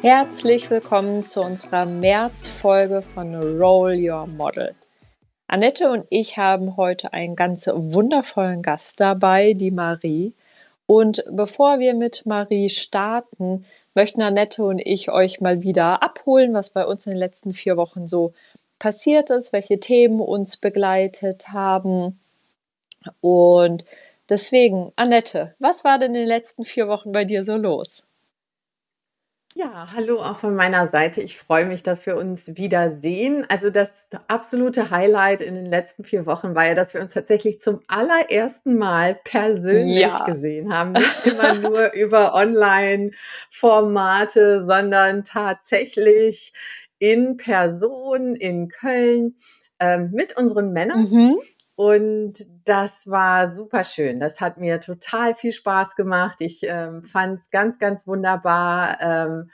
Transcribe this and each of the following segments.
Herzlich willkommen zu unserer März-Folge von Roll Your Model. Annette und ich haben heute einen ganz wundervollen Gast dabei, die Marie. Und bevor wir mit Marie starten, möchten Annette und ich euch mal wieder abholen, was bei uns in den letzten vier Wochen so passiert ist, welche Themen uns begleitet haben. Und deswegen, Annette, was war denn in den letzten vier Wochen bei dir so los? Ja, hallo auch von meiner Seite. Ich freue mich, dass wir uns wiedersehen. Also das absolute Highlight in den letzten vier Wochen war ja, dass wir uns tatsächlich zum allerersten Mal persönlich ja. gesehen haben. Nicht immer nur über Online-Formate, sondern tatsächlich in Person in Köln ähm, mit unseren Männern. Mhm. Und das war super schön. Das hat mir total viel Spaß gemacht. Ich ähm, fand es ganz, ganz wunderbar. Ähm,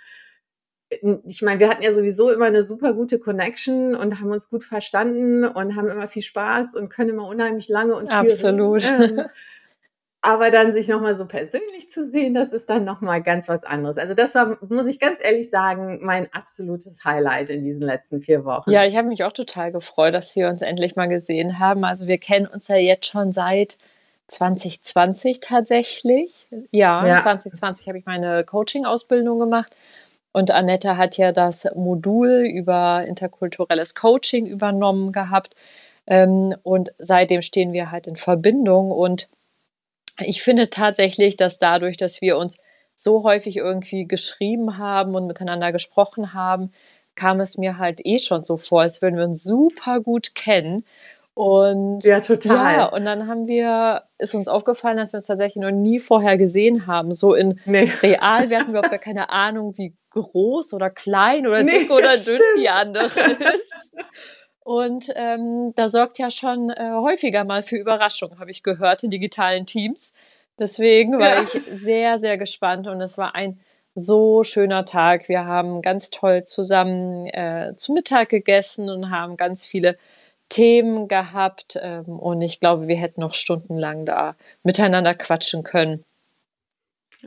ich meine, wir hatten ja sowieso immer eine super gute Connection und haben uns gut verstanden und haben immer viel Spaß und können immer unheimlich lange und viel Absolut. Reden. Aber dann sich nochmal so persönlich zu sehen, das ist dann nochmal ganz was anderes. Also das war, muss ich ganz ehrlich sagen, mein absolutes Highlight in diesen letzten vier Wochen. Ja, ich habe mich auch total gefreut, dass wir uns endlich mal gesehen haben. Also wir kennen uns ja jetzt schon seit 2020 tatsächlich. Ja, ja. 2020 habe ich meine Coaching-Ausbildung gemacht. Und Annette hat ja das Modul über interkulturelles Coaching übernommen gehabt. Ähm, und seitdem stehen wir halt in Verbindung und ich finde tatsächlich, dass dadurch, dass wir uns so häufig irgendwie geschrieben haben und miteinander gesprochen haben, kam es mir halt eh schon so vor, als würden wir uns super gut kennen. Und ja, total. Ja, und dann haben wir, ist uns aufgefallen, dass wir uns tatsächlich noch nie vorher gesehen haben. So in nee. real, wir hatten überhaupt gar keine Ahnung, wie groß oder klein oder nee, dick oder dünn die andere ist. Und ähm, da sorgt ja schon äh, häufiger mal für Überraschungen, habe ich gehört, in digitalen Teams. Deswegen war ja. ich sehr, sehr gespannt und es war ein so schöner Tag. Wir haben ganz toll zusammen äh, zu Mittag gegessen und haben ganz viele Themen gehabt. Ähm, und ich glaube, wir hätten noch stundenlang da miteinander quatschen können.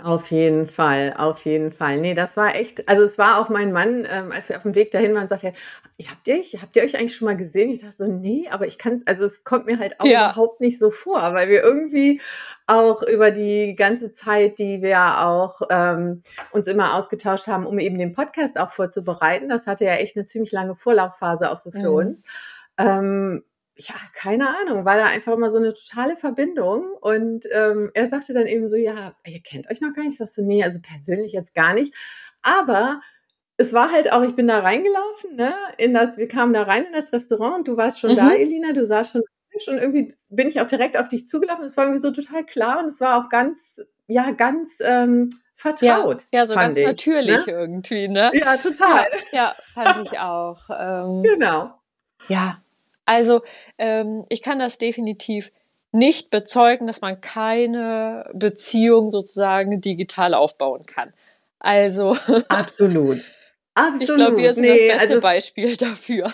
Auf jeden Fall, auf jeden Fall. Nee, das war echt, also es war auch mein Mann, ähm, als wir auf dem Weg dahin waren, sagte er, habt ihr, habt ihr euch eigentlich schon mal gesehen? Ich dachte so, nee, aber ich kann, also es kommt mir halt auch ja. überhaupt nicht so vor, weil wir irgendwie auch über die ganze Zeit, die wir auch ähm, uns immer ausgetauscht haben, um eben den Podcast auch vorzubereiten, das hatte ja echt eine ziemlich lange Vorlaufphase auch so für mhm. uns. Ähm, ja, keine Ahnung, war da einfach immer so eine totale Verbindung. Und ähm, er sagte dann eben so, ja, ihr kennt euch noch gar nicht. Ich sag so, nee, also persönlich jetzt gar nicht. Aber es war halt auch, ich bin da reingelaufen, ne, in das, wir kamen da rein in das Restaurant und du warst schon mhm. da, Elina, du saßt schon und irgendwie bin ich auch direkt auf dich zugelaufen. Es war irgendwie so total klar und es war auch ganz, ja, ganz ähm, vertraut. Ja, ja so ganz ich, natürlich ne? irgendwie, ne? Ja, total. Ja, ja fand ich auch. Ähm, genau. Ja, also ähm, ich kann das definitiv nicht bezeugen, dass man keine Beziehung sozusagen digital aufbauen kann. Also absolut. Absolut. Ich glaube, wir sind nee, das beste also, Beispiel dafür.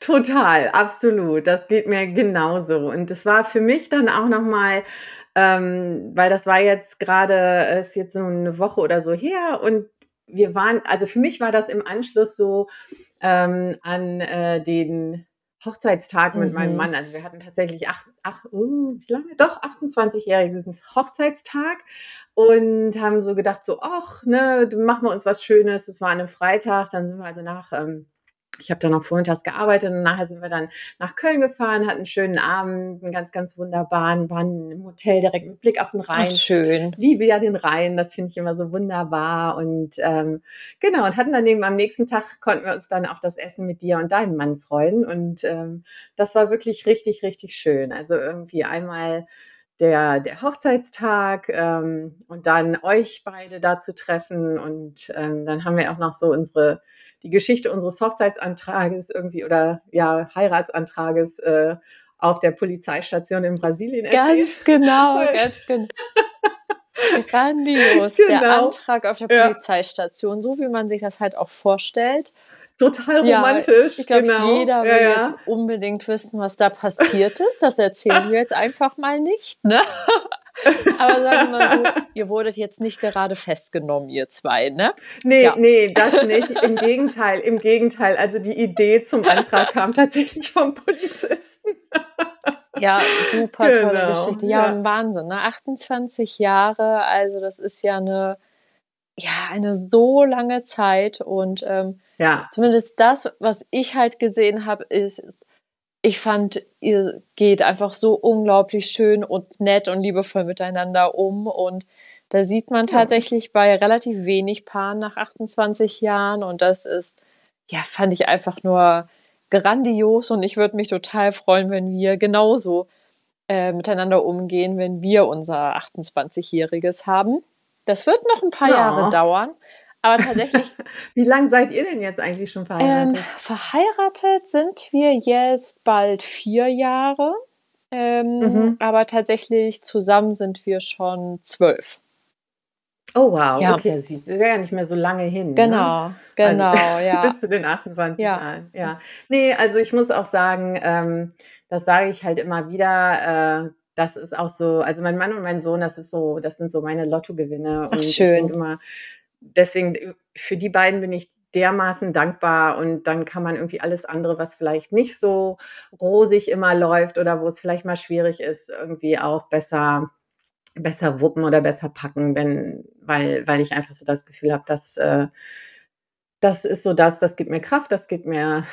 Total, absolut. Das geht mir genauso. Und es war für mich dann auch nochmal, ähm, weil das war jetzt gerade, ist jetzt so eine Woche oder so her und wir waren, also für mich war das im Anschluss so ähm, an äh, den Hochzeitstag mhm. mit meinem mhm. Mann. Also wir hatten tatsächlich acht, acht uh, wie lange? Doch, 28-jährigen Hochzeitstag und haben so gedacht, so, ach, ne, machen wir uns was Schönes. Das war an einem Freitag, dann sind wir also nach ähm, ich habe dann noch vormittags gearbeitet und nachher sind wir dann nach Köln gefahren, hatten einen schönen Abend, einen ganz, ganz wunderbaren, waren im Hotel direkt mit Blick auf den Rhein. Ach, schön. Liebe ja den Rhein, das finde ich immer so wunderbar. Und ähm, genau, und hatten dann eben am nächsten Tag konnten wir uns dann auf das Essen mit dir und deinem Mann freuen. Und ähm, das war wirklich richtig, richtig schön. Also irgendwie einmal der, der Hochzeitstag ähm, und dann euch beide da zu treffen. Und ähm, dann haben wir auch noch so unsere die Geschichte unseres Hochzeitsantrages irgendwie oder ja, Heiratsantrages äh, auf der Polizeistation in Brasilien erzählt. Ganz genau, ganz genau. Grandios, genau. der Antrag auf der Polizeistation, ja. so wie man sich das halt auch vorstellt. Total romantisch. Ja, ich glaube, genau. jeder will ja, jetzt unbedingt wissen, was da passiert ist. Das erzählen wir jetzt einfach mal nicht. Ne? Aber sagen wir mal so, ihr wurdet jetzt nicht gerade festgenommen, ihr zwei, ne? Nee, ja. nee, das nicht. Im Gegenteil, im Gegenteil. Also die Idee zum Antrag kam tatsächlich vom Polizisten. Ja, super tolle genau, Geschichte. Ja, ja. Wahnsinn, ne? 28 Jahre, also das ist ja eine, ja, eine so lange Zeit und ähm, ja. zumindest das, was ich halt gesehen habe, ist, ich fand, ihr geht einfach so unglaublich schön und nett und liebevoll miteinander um und da sieht man tatsächlich bei relativ wenig Paaren nach 28 Jahren und das ist, ja, fand ich einfach nur grandios und ich würde mich total freuen, wenn wir genauso äh, miteinander umgehen, wenn wir unser 28-Jähriges haben. Das wird noch ein paar ja. Jahre dauern. Aber tatsächlich. Wie lange seid ihr denn jetzt eigentlich schon verheiratet? Ähm, verheiratet sind wir jetzt bald vier Jahre. Ähm, mhm. Aber tatsächlich zusammen sind wir schon zwölf. Oh wow, ja. okay, das ist ja nicht mehr so lange hin. Genau, ne? genau, also, ja. Bis zu den 28 ja. Jahren, ja. Nee, also ich muss auch sagen, ähm, das sage ich halt immer wieder, äh, das ist auch so, also mein Mann und mein Sohn, das ist so, das sind so meine Lottogewinne. Ach, und schön. ich denke immer, deswegen, für die beiden bin ich dermaßen dankbar und dann kann man irgendwie alles andere, was vielleicht nicht so rosig immer läuft oder wo es vielleicht mal schwierig ist, irgendwie auch besser besser wuppen oder besser packen, wenn, weil, weil ich einfach so das Gefühl habe, dass äh, das ist so das, das gibt mir Kraft, das gibt mir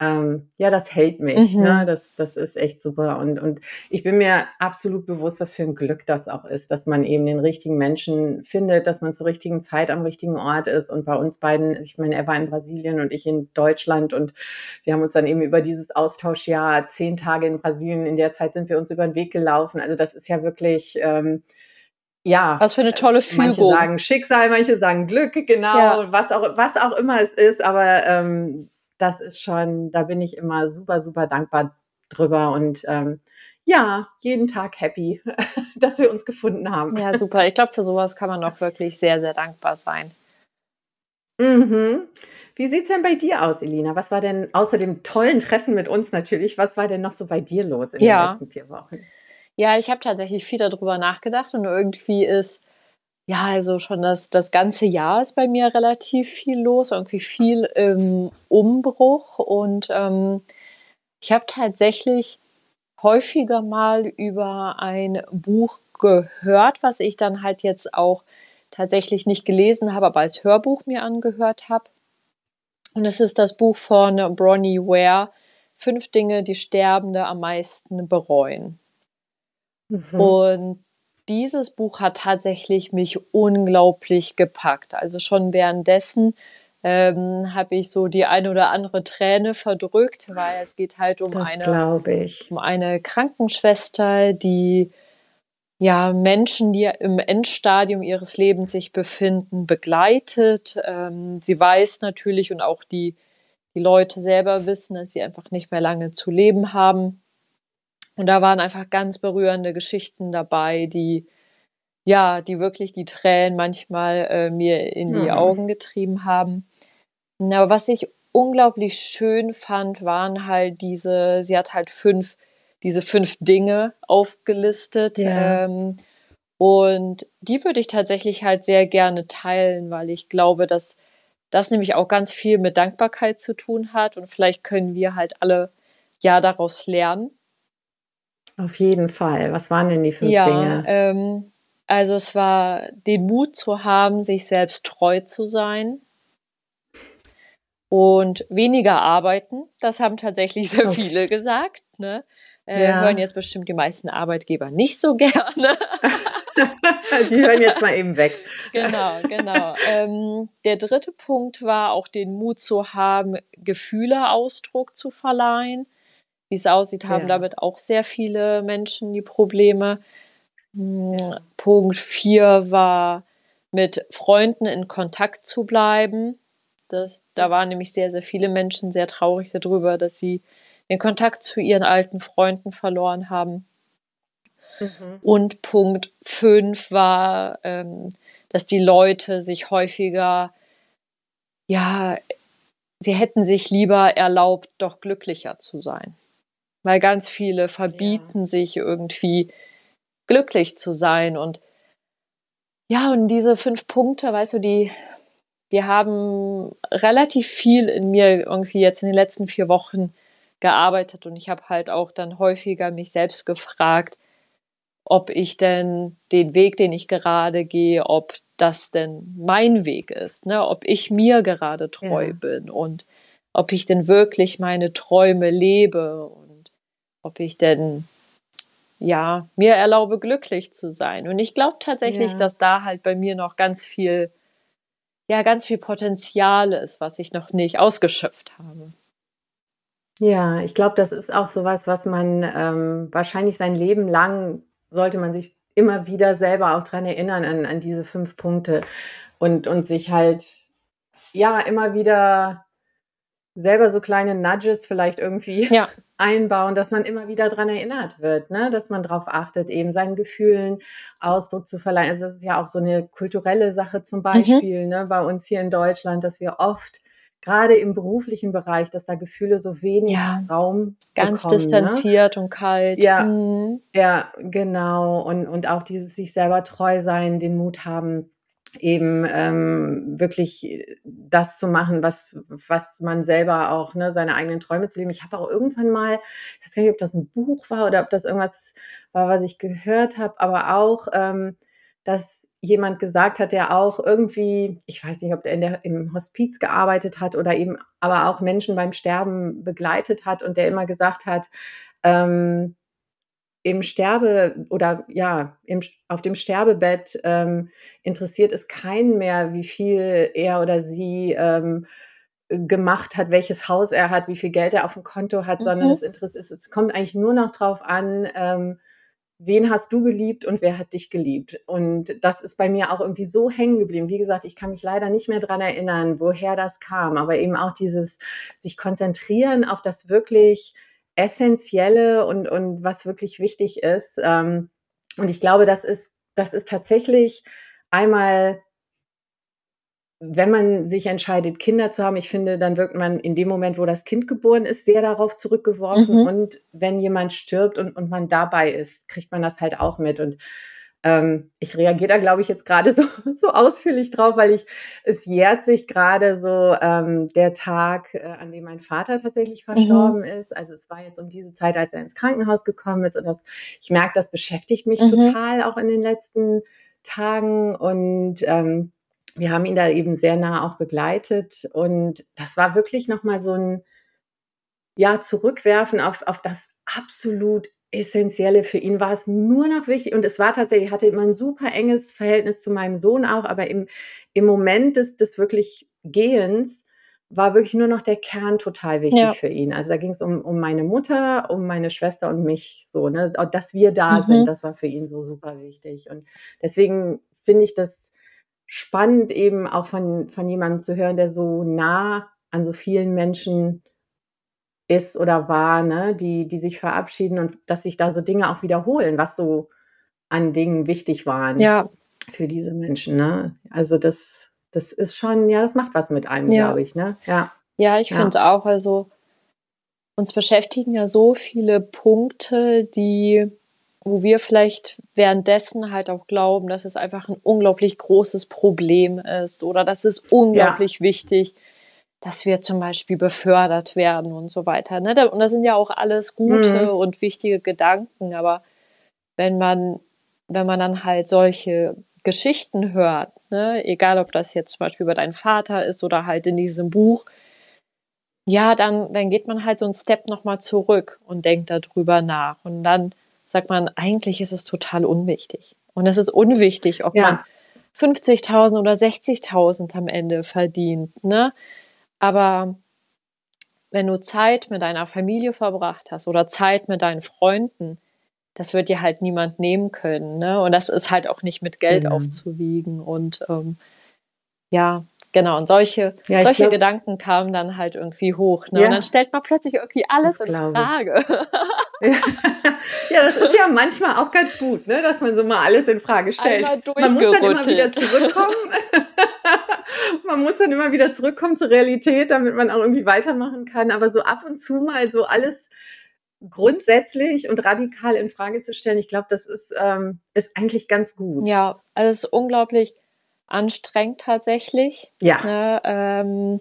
ähm, ja, das hält mich. Mhm. Ne? Das, das ist echt super. Und, und ich bin mir absolut bewusst, was für ein Glück das auch ist, dass man eben den richtigen Menschen findet, dass man zur richtigen Zeit am richtigen Ort ist. Und bei uns beiden, ich meine, er war in Brasilien und ich in Deutschland. Und wir haben uns dann eben über dieses Austauschjahr zehn Tage in Brasilien, in der Zeit sind wir uns über den Weg gelaufen. Also das ist ja wirklich. Ähm, ja. Was für eine tolle Fügung. Manche sagen Schicksal, manche sagen Glück, genau, ja. was, auch, was auch immer es ist, aber ähm, das ist schon, da bin ich immer super, super dankbar drüber und ähm, ja, jeden Tag happy, dass wir uns gefunden haben. Ja, super. Ich glaube, für sowas kann man auch wirklich sehr, sehr dankbar sein. Mhm. Wie sieht es denn bei dir aus, Elina? Was war denn außer dem tollen Treffen mit uns natürlich, was war denn noch so bei dir los in ja. den letzten vier Wochen? Ja, ich habe tatsächlich viel darüber nachgedacht und irgendwie ist ja, also schon das, das ganze Jahr ist bei mir relativ viel los, irgendwie viel im Umbruch. Und ähm, ich habe tatsächlich häufiger mal über ein Buch gehört, was ich dann halt jetzt auch tatsächlich nicht gelesen habe, aber als Hörbuch mir angehört habe. Und es ist das Buch von Bronnie Ware, Fünf Dinge, die Sterbende am meisten bereuen. Mhm. Und dieses Buch hat tatsächlich mich unglaublich gepackt. Also schon währenddessen ähm, habe ich so die eine oder andere Träne verdrückt, weil es geht halt um eine, um eine Krankenschwester, die ja Menschen, die im Endstadium ihres Lebens sich befinden, begleitet. Ähm, sie weiß natürlich und auch die, die Leute selber wissen, dass sie einfach nicht mehr lange zu leben haben. Und da waren einfach ganz berührende Geschichten dabei, die ja, die wirklich die Tränen manchmal äh, mir in die mhm. Augen getrieben haben. Aber was ich unglaublich schön fand, waren halt diese, sie hat halt fünf, diese fünf Dinge aufgelistet. Ja. Ähm, und die würde ich tatsächlich halt sehr gerne teilen, weil ich glaube, dass das nämlich auch ganz viel mit Dankbarkeit zu tun hat. Und vielleicht können wir halt alle ja daraus lernen. Auf jeden Fall. Was waren denn die fünf ja, Dinge? Ähm, also es war den Mut zu haben, sich selbst treu zu sein und weniger arbeiten. Das haben tatsächlich sehr okay. viele gesagt. Ne? Äh, ja. Hören jetzt bestimmt die meisten Arbeitgeber nicht so gerne. die hören jetzt mal eben weg. Genau, genau. Ähm, der dritte Punkt war auch den Mut zu haben, Gefühle Ausdruck zu verleihen wie es aussieht, haben ja. damit auch sehr viele Menschen die Probleme. Hm, Punkt 4 war, mit Freunden in Kontakt zu bleiben. Das, da waren nämlich sehr, sehr viele Menschen sehr traurig darüber, dass sie den Kontakt zu ihren alten Freunden verloren haben. Mhm. Und Punkt 5 war, ähm, dass die Leute sich häufiger, ja, sie hätten sich lieber erlaubt, doch glücklicher zu sein weil ganz viele verbieten ja. sich irgendwie glücklich zu sein. Und ja, und diese fünf Punkte, weißt du, die, die haben relativ viel in mir irgendwie jetzt in den letzten vier Wochen gearbeitet. Und ich habe halt auch dann häufiger mich selbst gefragt, ob ich denn den Weg, den ich gerade gehe, ob das denn mein Weg ist, ne? ob ich mir gerade treu ja. bin und ob ich denn wirklich meine Träume lebe und ob ich denn ja mir erlaube glücklich zu sein und ich glaube tatsächlich, ja. dass da halt bei mir noch ganz viel ja ganz viel Potenzial ist, was ich noch nicht ausgeschöpft habe. Ja, ich glaube, das ist auch sowas, was man ähm, wahrscheinlich sein Leben lang sollte man sich immer wieder selber auch dran erinnern an, an diese fünf Punkte und, und sich halt ja immer wieder selber so kleine Nudges vielleicht irgendwie ja. einbauen, dass man immer wieder dran erinnert wird, ne? dass man darauf achtet, eben seinen Gefühlen Ausdruck zu verleihen. Also das ist ja auch so eine kulturelle Sache zum mhm. Beispiel mhm. ne? bei uns hier in Deutschland, dass wir oft gerade im beruflichen Bereich, dass da Gefühle so wenig ja, Raum ganz bekommen, ne? distanziert ne? und kalt. Ja, mhm. ja, genau. Und, und auch dieses sich selber treu sein, den Mut haben, eben ähm, wirklich das zu machen, was, was man selber auch, ne, seine eigenen Träume zu leben. Ich habe auch irgendwann mal, ich weiß gar nicht, ob das ein Buch war oder ob das irgendwas war, was ich gehört habe, aber auch, ähm, dass jemand gesagt hat, der auch irgendwie, ich weiß nicht, ob der, in der im Hospiz gearbeitet hat oder eben aber auch Menschen beim Sterben begleitet hat und der immer gesagt hat, ähm, im Sterbe oder ja, im, auf dem Sterbebett ähm, interessiert es keinen mehr, wie viel er oder sie ähm, gemacht hat, welches Haus er hat, wie viel Geld er auf dem Konto hat, mhm. sondern es, es, es kommt eigentlich nur noch drauf an, ähm, wen hast du geliebt und wer hat dich geliebt? Und das ist bei mir auch irgendwie so hängen geblieben. Wie gesagt, ich kann mich leider nicht mehr dran erinnern, woher das kam, aber eben auch dieses sich konzentrieren auf das wirklich Essentielle und, und was wirklich wichtig ist. Ähm, und ich glaube, das ist, das ist tatsächlich einmal wenn man sich entscheidet, Kinder zu haben, ich finde, dann wirkt man in dem Moment, wo das Kind geboren ist, sehr darauf zurückgeworfen. Mhm. Und wenn jemand stirbt und, und man dabei ist, kriegt man das halt auch mit. Und ähm, ich reagiere da, glaube ich, jetzt gerade so, so ausführlich drauf, weil ich, es jährt sich gerade so ähm, der Tag, äh, an dem mein Vater tatsächlich mhm. verstorben mhm. ist. Also es war jetzt um diese Zeit, als er ins Krankenhaus gekommen ist. Und das, ich merke, das beschäftigt mich mhm. total auch in den letzten Tagen. Und ähm, wir haben ihn da eben sehr nah auch begleitet und das war wirklich nochmal so ein, ja, zurückwerfen auf, auf das absolut Essentielle. Für ihn war es nur noch wichtig und es war tatsächlich, hatte immer ein super enges Verhältnis zu meinem Sohn auch, aber im, im Moment des, des wirklich Gehens war wirklich nur noch der Kern total wichtig ja. für ihn. Also da ging es um, um meine Mutter, um meine Schwester und mich so, ne? dass wir da mhm. sind, das war für ihn so super wichtig. Und deswegen finde ich das spannend, eben auch von, von jemandem zu hören, der so nah an so vielen Menschen ist oder war, ne, die, die sich verabschieden und dass sich da so Dinge auch wiederholen, was so an Dingen wichtig waren ja. für diese Menschen. Ne? Also das, das ist schon, ja, das macht was mit einem, ja. glaube ich. Ne? Ja, ja ich ja. finde auch, also uns beschäftigen ja so viele Punkte, die wo wir vielleicht währenddessen halt auch glauben, dass es einfach ein unglaublich großes Problem ist oder dass es unglaublich ja. wichtig, dass wir zum Beispiel befördert werden und so weiter. Ne? Und das sind ja auch alles gute mhm. und wichtige Gedanken, aber wenn man, wenn man dann halt solche Geschichten hört, ne? egal ob das jetzt zum Beispiel über deinen Vater ist oder halt in diesem Buch, ja, dann, dann geht man halt so einen Step nochmal zurück und denkt darüber nach. Und dann sagt man, eigentlich ist es total unwichtig. Und es ist unwichtig, ob ja. man 50.000 oder 60.000 am Ende verdient. Ne? Aber wenn du Zeit mit deiner Familie verbracht hast oder Zeit mit deinen Freunden, das wird dir halt niemand nehmen können. Ne? Und das ist halt auch nicht mit Geld mhm. aufzuwiegen. Und ähm, ja, Genau, und solche, ja, solche glaub, Gedanken kamen dann halt irgendwie hoch. Ne? Ja. Und dann stellt man plötzlich irgendwie alles in Frage. ja, das ist ja manchmal auch ganz gut, ne? dass man so mal alles in Frage stellt. Man muss dann immer wieder zurückkommen. man muss dann immer wieder zurückkommen zur Realität, damit man auch irgendwie weitermachen kann. Aber so ab und zu mal so alles grundsätzlich und radikal in Frage zu stellen. Ich glaube, das ist, ähm, ist eigentlich ganz gut. Ja, also es ist unglaublich anstrengend tatsächlich. Ja. Ne? Ähm,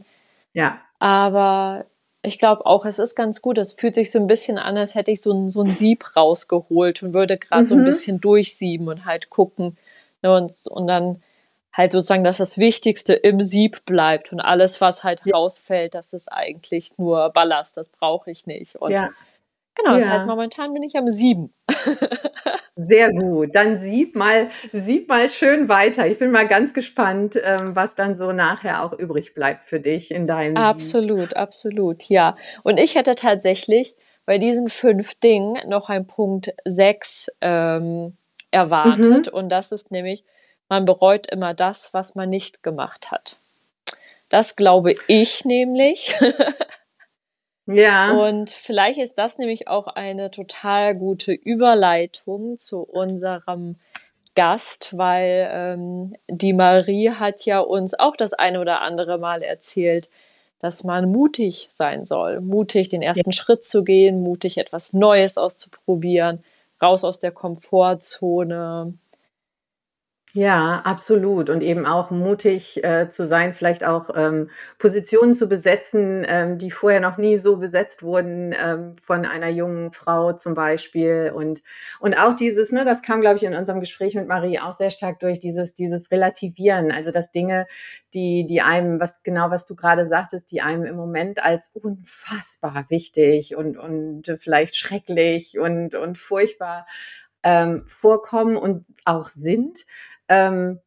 ja. Aber ich glaube auch, es ist ganz gut. Es fühlt sich so ein bisschen an, als hätte ich so ein, so ein Sieb rausgeholt und würde gerade mhm. so ein mhm. bisschen durchsieben und halt gucken. Ne? Und, und dann halt sozusagen, dass das Wichtigste im Sieb bleibt und alles, was halt ja. rausfällt, das ist eigentlich nur Ballast, das brauche ich nicht. Und ja. Genau, das ja. heißt, momentan bin ich am sieben. Sehr gut. Dann sieb mal, sieb mal schön weiter. Ich bin mal ganz gespannt, ähm, was dann so nachher auch übrig bleibt für dich in deinem. Absolut, Sieb. absolut, ja. Und ich hätte tatsächlich bei diesen fünf Dingen noch ein Punkt sechs ähm, erwartet. Mhm. Und das ist nämlich, man bereut immer das, was man nicht gemacht hat. Das glaube ich nämlich. Ja. Und vielleicht ist das nämlich auch eine total gute Überleitung zu unserem Gast, weil ähm, die Marie hat ja uns auch das eine oder andere Mal erzählt, dass man mutig sein soll, mutig den ersten ja. Schritt zu gehen, mutig etwas Neues auszuprobieren, raus aus der Komfortzone, ja, absolut. Und eben auch mutig äh, zu sein, vielleicht auch ähm, Positionen zu besetzen, ähm, die vorher noch nie so besetzt wurden, ähm, von einer jungen Frau zum Beispiel. Und, und auch dieses, ne, das kam, glaube ich, in unserem Gespräch mit Marie auch sehr stark durch, dieses, dieses Relativieren. Also dass Dinge, die, die einem, was genau was du gerade sagtest, die einem im Moment als unfassbar wichtig und, und vielleicht schrecklich und, und furchtbar ähm, vorkommen und auch sind, ähm,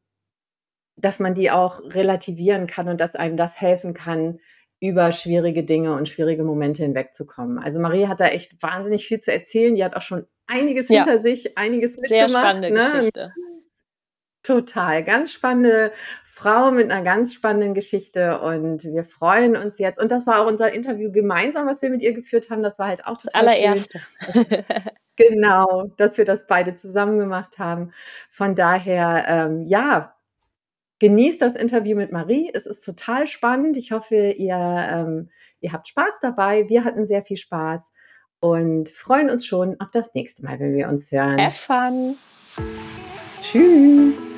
dass man die auch relativieren kann und dass einem das helfen kann, über schwierige Dinge und schwierige Momente hinwegzukommen. Also Marie hat da echt wahnsinnig viel zu erzählen. Die hat auch schon einiges ja. hinter sich, einiges mitgemacht. Sehr spannende ne? Geschichte. Total, ganz spannende Frau mit einer ganz spannenden Geschichte und wir freuen uns jetzt. Und das war auch unser Interview gemeinsam, was wir mit ihr geführt haben. Das war halt auch das allererste. Genau, dass wir das beide zusammen gemacht haben. Von daher, ähm, ja, genießt das Interview mit Marie. Es ist total spannend. Ich hoffe, ihr, ähm, ihr habt Spaß dabei. Wir hatten sehr viel Spaß und freuen uns schon auf das nächste Mal, wenn wir uns hören. Have fun. Tschüss.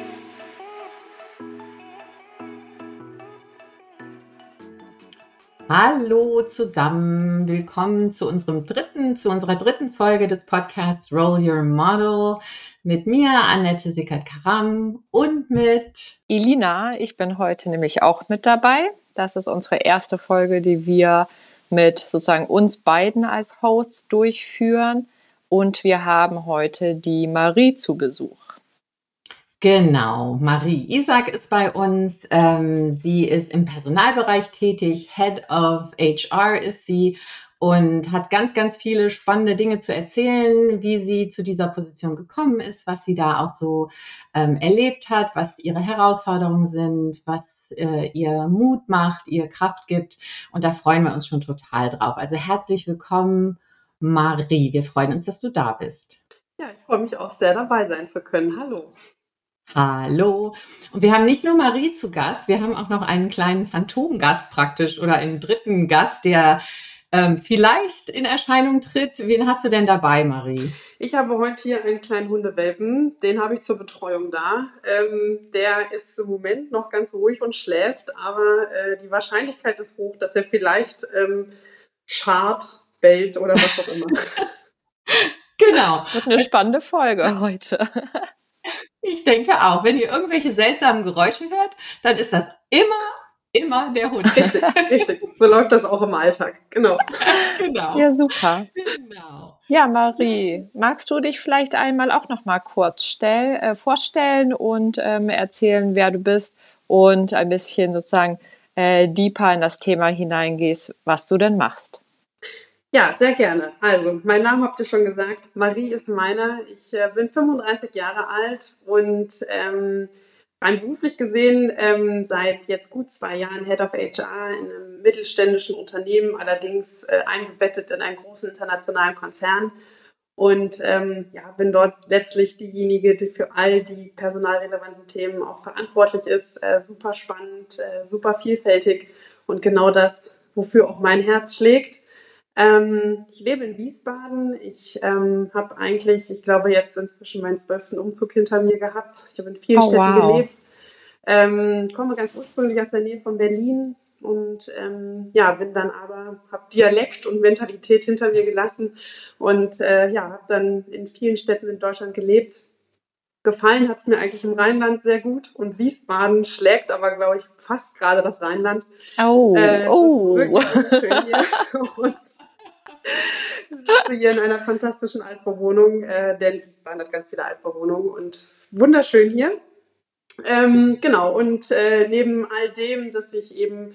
Hallo zusammen, willkommen zu unserem dritten, zu unserer dritten Folge des Podcasts Roll Your Model mit mir, Annette Sickert-Karam und mit Elina. Ich bin heute nämlich auch mit dabei. Das ist unsere erste Folge, die wir mit sozusagen uns beiden als Hosts durchführen. Und wir haben heute die Marie zu Besuch. Genau, Marie Isaac ist bei uns. Ähm, sie ist im Personalbereich tätig, Head of HR ist sie und hat ganz, ganz viele spannende Dinge zu erzählen, wie sie zu dieser Position gekommen ist, was sie da auch so ähm, erlebt hat, was ihre Herausforderungen sind, was äh, ihr Mut macht, ihr Kraft gibt. Und da freuen wir uns schon total drauf. Also herzlich willkommen, Marie. Wir freuen uns, dass du da bist. Ja, ich freue mich auch sehr dabei sein zu können. Hallo. Hallo. Und wir haben nicht nur Marie zu Gast, wir haben auch noch einen kleinen Phantomgast praktisch oder einen dritten Gast, der ähm, vielleicht in Erscheinung tritt. Wen hast du denn dabei, Marie? Ich habe heute hier einen kleinen Hundewelpen, den habe ich zur Betreuung da. Ähm, der ist im Moment noch ganz ruhig und schläft, aber äh, die Wahrscheinlichkeit ist hoch, dass er vielleicht ähm, schart, bellt oder was auch immer. genau. Wird eine spannende Folge heute. Ich denke auch. Wenn ihr irgendwelche seltsamen Geräusche hört, dann ist das immer, immer der Hund. Richtig, richtig. So läuft das auch im Alltag. Genau. genau. Ja, super. Genau. Ja, Marie, magst du dich vielleicht einmal auch noch mal kurz stell, äh, vorstellen und ähm, erzählen, wer du bist und ein bisschen sozusagen äh, deeper in das Thema hineingehst, was du denn machst? Ja, sehr gerne. Also, mein Name habt ihr schon gesagt. Marie ist meiner. Ich äh, bin 35 Jahre alt und ähm, rein beruflich gesehen ähm, seit jetzt gut zwei Jahren Head of HR in einem mittelständischen Unternehmen, allerdings äh, eingebettet in einen großen internationalen Konzern. Und ähm, ja, bin dort letztlich diejenige, die für all die personalrelevanten Themen auch verantwortlich ist. Äh, super spannend, äh, super vielfältig und genau das, wofür auch mein Herz schlägt. Ähm, ich lebe in Wiesbaden. Ich ähm, habe eigentlich, ich glaube, jetzt inzwischen meinen zwölften Umzug hinter mir gehabt. Ich habe in vielen oh, Städten wow. gelebt. Ähm, komme ganz ursprünglich aus der Nähe von Berlin und ähm, ja, bin dann aber, habe Dialekt und Mentalität hinter mir gelassen und äh, ja, habe dann in vielen Städten in Deutschland gelebt. Gefallen hat es mir eigentlich im Rheinland sehr gut und Wiesbaden schlägt aber, glaube ich, fast gerade das Rheinland. Oh, äh, oh. Ist wirklich schön hier. und ich sitze hier in einer fantastischen Altbauwohnung, äh, denn Wiesbaden hat ganz viele Altbauwohnungen und es ist wunderschön hier. Ähm, genau, und äh, neben all dem, dass ich eben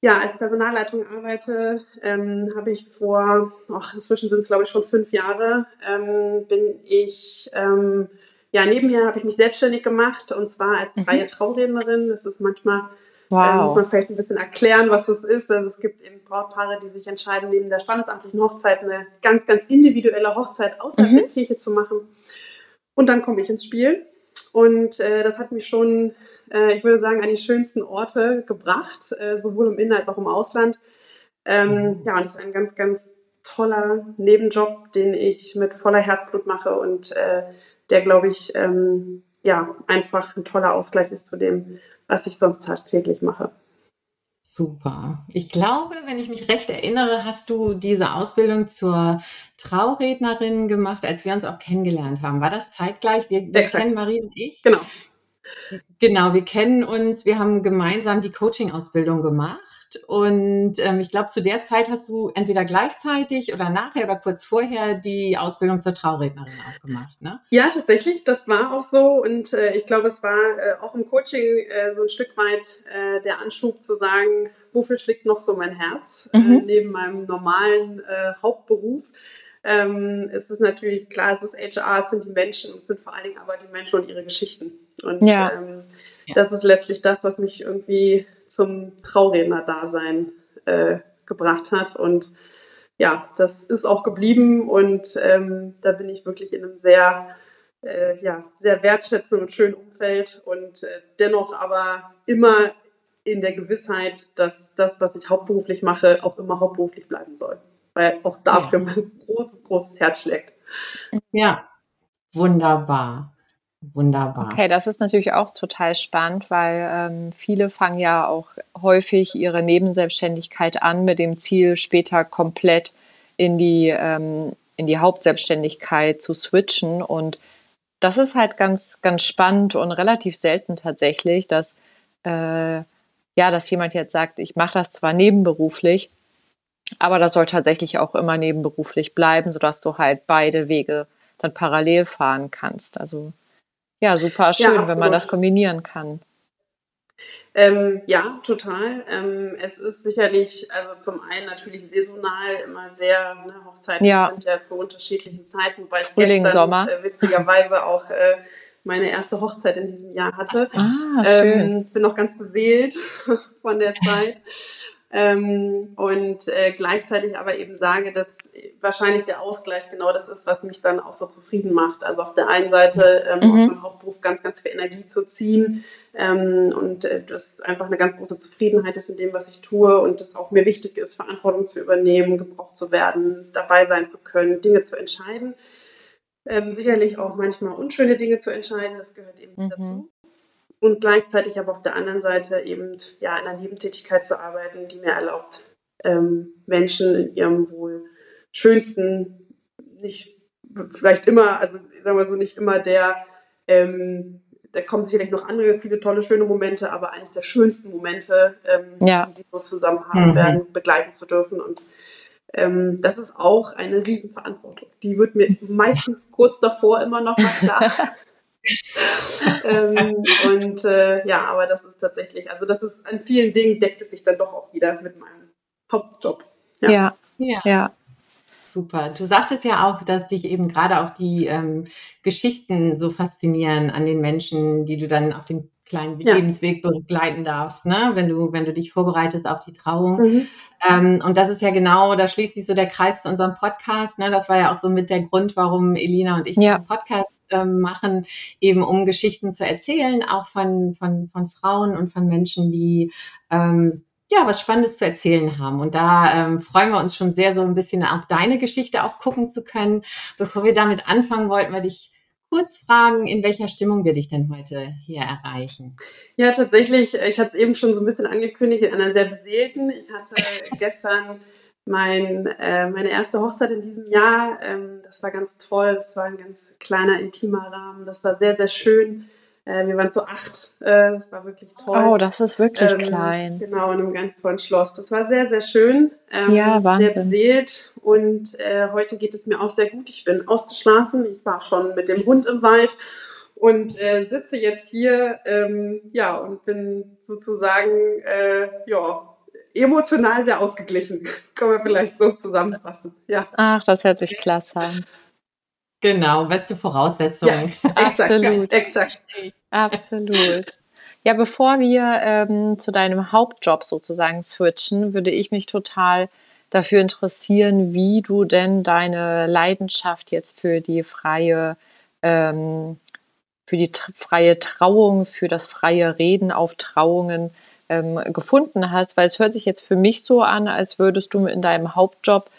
ja, als Personalleitung arbeite, ähm, habe ich vor, ach, inzwischen sind es glaube ich schon fünf Jahre, ähm, bin ich, ähm, ja, nebenher habe ich mich selbstständig gemacht und zwar als mhm. freie Traurednerin. Das ist manchmal, wow. ähm, muss man vielleicht ein bisschen erklären, was das ist. Also es gibt eben Brautpaare, die sich entscheiden, neben der standesamtlichen Hochzeit eine ganz, ganz individuelle Hochzeit außerhalb mhm. der Kirche zu machen. Und dann komme ich ins Spiel und äh, das hat mich schon, äh, ich würde sagen, an die schönsten Orte gebracht, äh, sowohl im In- als auch im Ausland. Ähm, mhm. ja, und das ist ein ganz, ganz toller Nebenjob, den ich mit voller Herzblut mache und äh, der, glaube ich, ähm, ja, einfach ein toller Ausgleich ist zu dem, was ich sonst tagtäglich mache. Super. Ich glaube, wenn ich mich recht erinnere, hast du diese Ausbildung zur Traurednerin gemacht, als wir uns auch kennengelernt haben. War das zeitgleich? Wir, wir kennen Marie und ich. Genau. Genau, wir kennen uns, wir haben gemeinsam die Coaching-Ausbildung gemacht. Und ähm, ich glaube, zu der Zeit hast du entweder gleichzeitig oder nachher oder kurz vorher die Ausbildung zur Traurednerin auch gemacht, ne? Ja, tatsächlich, das war auch so. Und äh, ich glaube, es war äh, auch im Coaching äh, so ein Stück weit äh, der Anschub zu sagen, wofür schlägt noch so mein Herz äh, mhm. neben meinem normalen äh, Hauptberuf. Ähm, es ist natürlich klar, es ist HR, es sind die Menschen, es sind vor allen Dingen aber die Menschen und ihre Geschichten. Und ja. Ähm, ja. das ist letztlich das, was mich irgendwie zum Trauredner-Dasein äh, gebracht hat. Und ja, das ist auch geblieben und ähm, da bin ich wirklich in einem sehr, äh, ja, sehr wertschätzenden und schönen Umfeld und äh, dennoch aber immer in der Gewissheit, dass das, was ich hauptberuflich mache, auch immer hauptberuflich bleiben soll. Weil auch dafür ja. mein großes, großes Herz schlägt. Ja, wunderbar. Wunderbar. Okay, das ist natürlich auch total spannend, weil ähm, viele fangen ja auch häufig ihre Nebenselbstständigkeit an mit dem Ziel, später komplett in die, ähm, in die Hauptselbstständigkeit zu switchen. Und das ist halt ganz, ganz spannend und relativ selten tatsächlich, dass, äh, ja, dass jemand jetzt sagt, ich mache das zwar nebenberuflich, aber das soll tatsächlich auch immer nebenberuflich bleiben, sodass du halt beide Wege dann parallel fahren kannst. Also ja, super schön, ja, wenn man das kombinieren kann. Ähm, ja, total. Ähm, es ist sicherlich, also zum einen natürlich saisonal immer sehr, ne, Hochzeiten ja. sind ja zu unterschiedlichen Zeiten, wobei ich Frühling, gestern Sommer. Äh, witzigerweise auch äh, meine erste Hochzeit in diesem Jahr hatte. Ah, schön. Ähm, bin noch ganz beseelt von der Zeit. Ähm, und äh, gleichzeitig aber eben sage, dass wahrscheinlich der Ausgleich genau das ist, was mich dann auch so zufrieden macht. Also auf der einen Seite ähm, mhm. aus meinem Hauptberuf ganz, ganz viel Energie zu ziehen ähm, und äh, das einfach eine ganz große Zufriedenheit ist in dem, was ich tue und es auch mir wichtig ist, Verantwortung zu übernehmen, gebraucht zu werden, dabei sein zu können, Dinge zu entscheiden. Ähm, sicherlich auch manchmal unschöne Dinge zu entscheiden, das gehört eben mhm. dazu und gleichzeitig aber auf der anderen Seite eben ja in einer Nebentätigkeit zu arbeiten, die mir erlaubt, ähm, Menschen in ihrem wohl schönsten, nicht vielleicht immer, also sagen wir so, nicht immer der, ähm, da kommen sicherlich noch andere, viele tolle, schöne Momente, aber eines der schönsten Momente, ähm, ja. die sie so zusammen haben mhm. werden, begleiten zu dürfen. Und ähm, das ist auch eine Riesenverantwortung. Die wird mir meistens kurz davor immer noch mal klar. ähm, und äh, ja, aber das ist tatsächlich, also das ist an vielen Dingen deckt es sich dann doch auch wieder mit meinem Hauptjob. Ja, ja. ja. ja. Super. Du sagtest ja auch, dass dich eben gerade auch die ähm, Geschichten so faszinieren an den Menschen, die du dann auf dem kleinen ja. Lebensweg begleiten darfst, ne? wenn, du, wenn du dich vorbereitest auf die Trauung. Mhm. Ähm, und das ist ja genau, da schließt sich so der Kreis zu unserem Podcast. Ne? Das war ja auch so mit der Grund, warum Elina und ich ja. den Podcast ähm, machen, eben um Geschichten zu erzählen, auch von, von, von Frauen und von Menschen, die ähm, ja, was Spannendes zu erzählen haben. Und da ähm, freuen wir uns schon sehr, so ein bisschen auf deine Geschichte auch gucken zu können. Bevor wir damit anfangen, wollten wir dich kurz fragen, in welcher Stimmung wir dich denn heute hier erreichen? Ja, tatsächlich, ich hatte es eben schon so ein bisschen angekündigt, in einer sehr beseelten. Ich hatte gestern mein, äh, meine erste Hochzeit in diesem Jahr. Ähm, das war ganz toll. Das war ein ganz kleiner, intimer Rahmen. Das war sehr, sehr schön. Äh, wir waren zu acht. Äh, das war wirklich toll. Oh, das ist wirklich ähm, klein. Genau, in einem ganz tollen Schloss. Das war sehr, sehr schön. Ähm, ja, Wahnsinn. Sehr beseelt. Und äh, heute geht es mir auch sehr gut. Ich bin ausgeschlafen. Ich war schon mit dem Hund im Wald und äh, sitze jetzt hier. Ähm, ja, und bin sozusagen, äh, ja, emotional sehr ausgeglichen. Kann man vielleicht so zusammenfassen. Ja. Ach, das hört sich klasse an. Genau, beste Voraussetzungen. Ja, exakt, Absolut. exakt. Absolut. Ja, bevor wir ähm, zu deinem Hauptjob sozusagen switchen, würde ich mich total dafür interessieren, wie du denn deine Leidenschaft jetzt für die freie, ähm, für die freie Trauung, für das freie Reden auf Trauungen ähm, gefunden hast, weil es hört sich jetzt für mich so an, als würdest du in deinem Hauptjob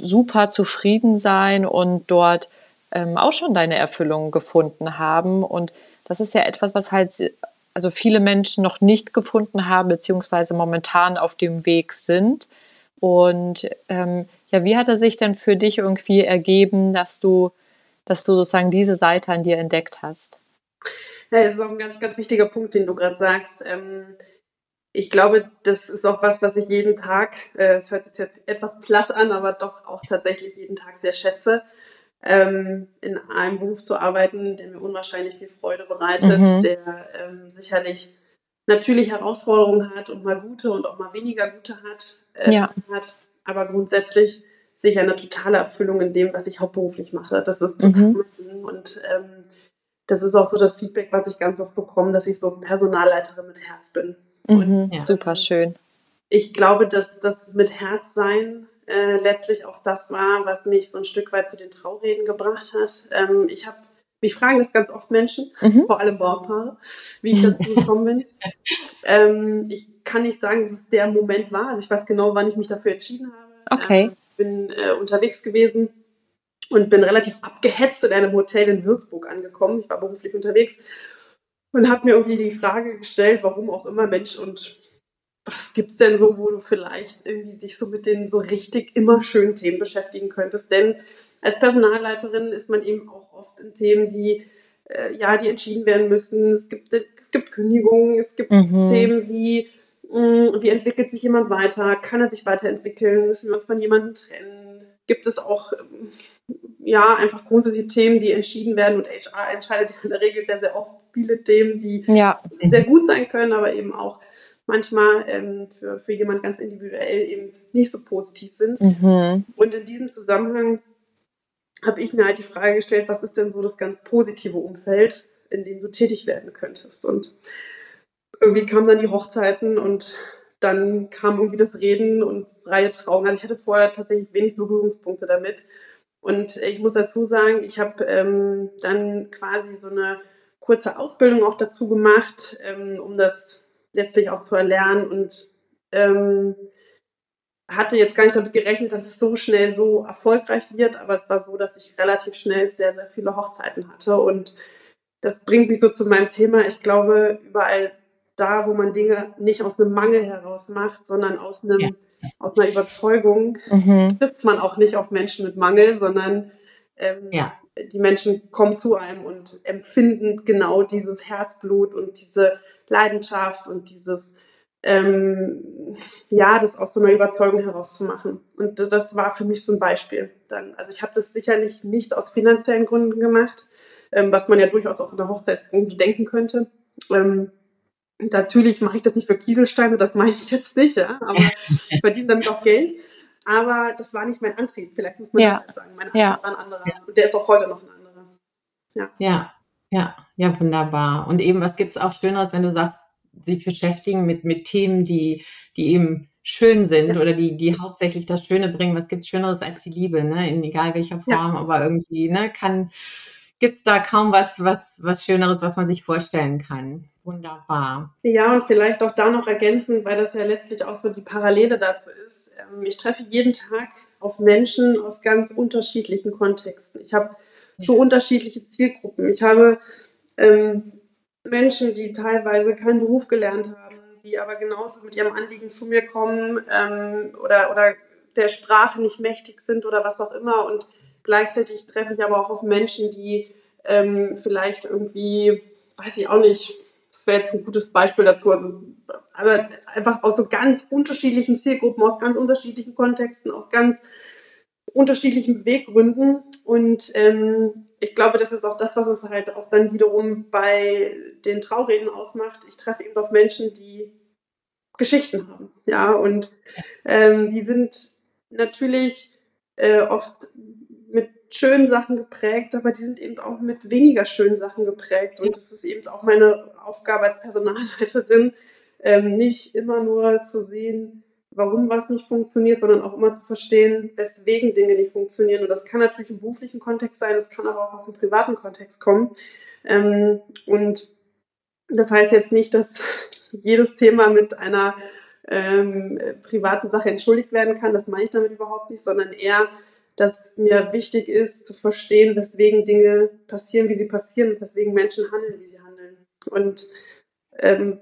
super zufrieden sein und dort ähm, auch schon deine Erfüllung gefunden haben. Und das ist ja etwas, was halt also viele Menschen noch nicht gefunden haben, beziehungsweise momentan auf dem Weg sind. Und ähm, ja, wie hat er sich denn für dich irgendwie ergeben, dass du, dass du sozusagen diese Seite an dir entdeckt hast? Ja, das ist auch ein ganz, ganz wichtiger Punkt, den du gerade sagst. Ähm, ich glaube, das ist auch was, was ich jeden Tag, äh, es hört sich jetzt etwas platt an, aber doch auch tatsächlich jeden Tag sehr schätze ähm, in einem Beruf zu arbeiten, der mir unwahrscheinlich viel Freude bereitet, mhm. der ähm, sicherlich natürlich Herausforderungen hat und mal gute und auch mal weniger gute hat, äh, ja. hat aber grundsätzlich sehe ich eine totale Erfüllung in dem, was ich hauptberuflich mache. Das ist total mhm. Ding. und ähm, das ist auch so das Feedback, was ich ganz oft bekomme, dass ich so Personalleiterin mit Herz bin. Mhm. Und, ja. Super schön. Ich glaube, dass das mit Herz sein äh, letztlich auch das war, was mich so ein Stück weit zu den Traureden gebracht hat. Ähm, ich habe mich fragen das ganz oft Menschen, mhm. vor allem Brautpaare, wie ich dazu gekommen bin. ähm, ich kann nicht sagen, dass es der Moment war. Also ich weiß genau, wann ich mich dafür entschieden habe. Okay. Ähm, bin äh, unterwegs gewesen und bin relativ abgehetzt in einem Hotel in Würzburg angekommen. Ich war beruflich unterwegs und habe mir irgendwie die Frage gestellt, warum auch immer Mensch und was gibt's denn so, wo du vielleicht irgendwie dich so mit den so richtig immer schönen Themen beschäftigen könntest? Denn als Personalleiterin ist man eben auch oft in Themen, die äh, ja, die entschieden werden müssen. Es gibt, es gibt Kündigungen, es gibt mhm. Themen wie, mh, hm, wie entwickelt sich jemand weiter? Kann er sich weiterentwickeln? Müssen wir uns von jemandem trennen? Gibt es auch ähm, ja, einfach grundsätzliche Themen, die entschieden werden und HR entscheidet in der Regel sehr, sehr oft viele Themen, die ja. sehr gut sein können, aber eben auch manchmal ähm, für, für jemand ganz individuell eben nicht so positiv sind. Mhm. Und in diesem Zusammenhang habe ich mir halt die Frage gestellt, was ist denn so das ganz positive Umfeld, in dem du tätig werden könntest? Und irgendwie kamen dann die Hochzeiten und dann kam irgendwie das Reden und freie Trauung. Also ich hatte vorher tatsächlich wenig Berührungspunkte damit. Und ich muss dazu sagen, ich habe ähm, dann quasi so eine kurze Ausbildung auch dazu gemacht, ähm, um das letztlich auch zu erlernen und ähm, hatte jetzt gar nicht damit gerechnet, dass es so schnell so erfolgreich wird, aber es war so, dass ich relativ schnell sehr, sehr viele Hochzeiten hatte und das bringt mich so zu meinem Thema. Ich glaube, überall da, wo man Dinge nicht aus einem Mangel heraus macht, sondern aus einem ja. aus einer Überzeugung, mhm. trifft man auch nicht auf Menschen mit Mangel, sondern ähm, ja. Die Menschen kommen zu einem und empfinden genau dieses Herzblut und diese Leidenschaft und dieses, ähm, ja, das aus so einer Überzeugung herauszumachen. Und das war für mich so ein Beispiel. Dann, also ich habe das sicherlich nicht aus finanziellen Gründen gemacht, ähm, was man ja durchaus auch in der Hochzeitsbranche denken könnte. Ähm, natürlich mache ich das nicht für Kieselsteine, das meine ich jetzt nicht, ja, aber ich verdiene damit auch Geld. Aber das war nicht mein Antrieb. Vielleicht muss man ja. das halt sagen. Mein Antrieb ja. war ein anderer. Und der ist auch heute noch ein anderer. Ja. ja. Ja, ja, wunderbar. Und eben, was gibt es auch Schöneres, wenn du sagst, sich beschäftigen mit, mit Themen, die, die eben schön sind ja. oder die, die hauptsächlich das Schöne bringen. Was gibt es Schöneres als die Liebe, ne? In egal welcher Form, ja. aber irgendwie, ne, kann, gibt es da kaum was, was, was Schöneres, was man sich vorstellen kann. Wunderbar. Ja, und vielleicht auch da noch ergänzen, weil das ja letztlich auch so die Parallele dazu ist. Ähm, ich treffe jeden Tag auf Menschen aus ganz unterschiedlichen Kontexten. Ich habe so unterschiedliche Zielgruppen. Ich habe ähm, Menschen, die teilweise keinen Beruf gelernt haben, die aber genauso mit ihrem Anliegen zu mir kommen ähm, oder, oder der Sprache nicht mächtig sind oder was auch immer. Und gleichzeitig treffe ich aber auch auf Menschen, die ähm, vielleicht irgendwie, weiß ich auch nicht, das wäre jetzt ein gutes Beispiel dazu, also aber einfach aus so ganz unterschiedlichen Zielgruppen, aus ganz unterschiedlichen Kontexten, aus ganz unterschiedlichen Beweggründen. Und ähm, ich glaube, das ist auch das, was es halt auch dann wiederum bei den Traureden ausmacht. Ich treffe eben auf Menschen, die Geschichten haben. Ja, und ähm, die sind natürlich äh, oft mit schönen Sachen geprägt, aber die sind eben auch mit weniger schönen Sachen geprägt. Und es ist eben auch meine Aufgabe als Personalleiterin, ähm, nicht immer nur zu sehen, warum was nicht funktioniert, sondern auch immer zu verstehen, weswegen Dinge nicht funktionieren. Und das kann natürlich im beruflichen Kontext sein, es kann aber auch aus dem privaten Kontext kommen. Ähm, und das heißt jetzt nicht, dass jedes Thema mit einer ähm, privaten Sache entschuldigt werden kann. Das meine ich damit überhaupt nicht, sondern eher, dass mir wichtig ist, zu verstehen, weswegen Dinge passieren, wie sie passieren und weswegen Menschen handeln, wie sie handeln. Und ähm,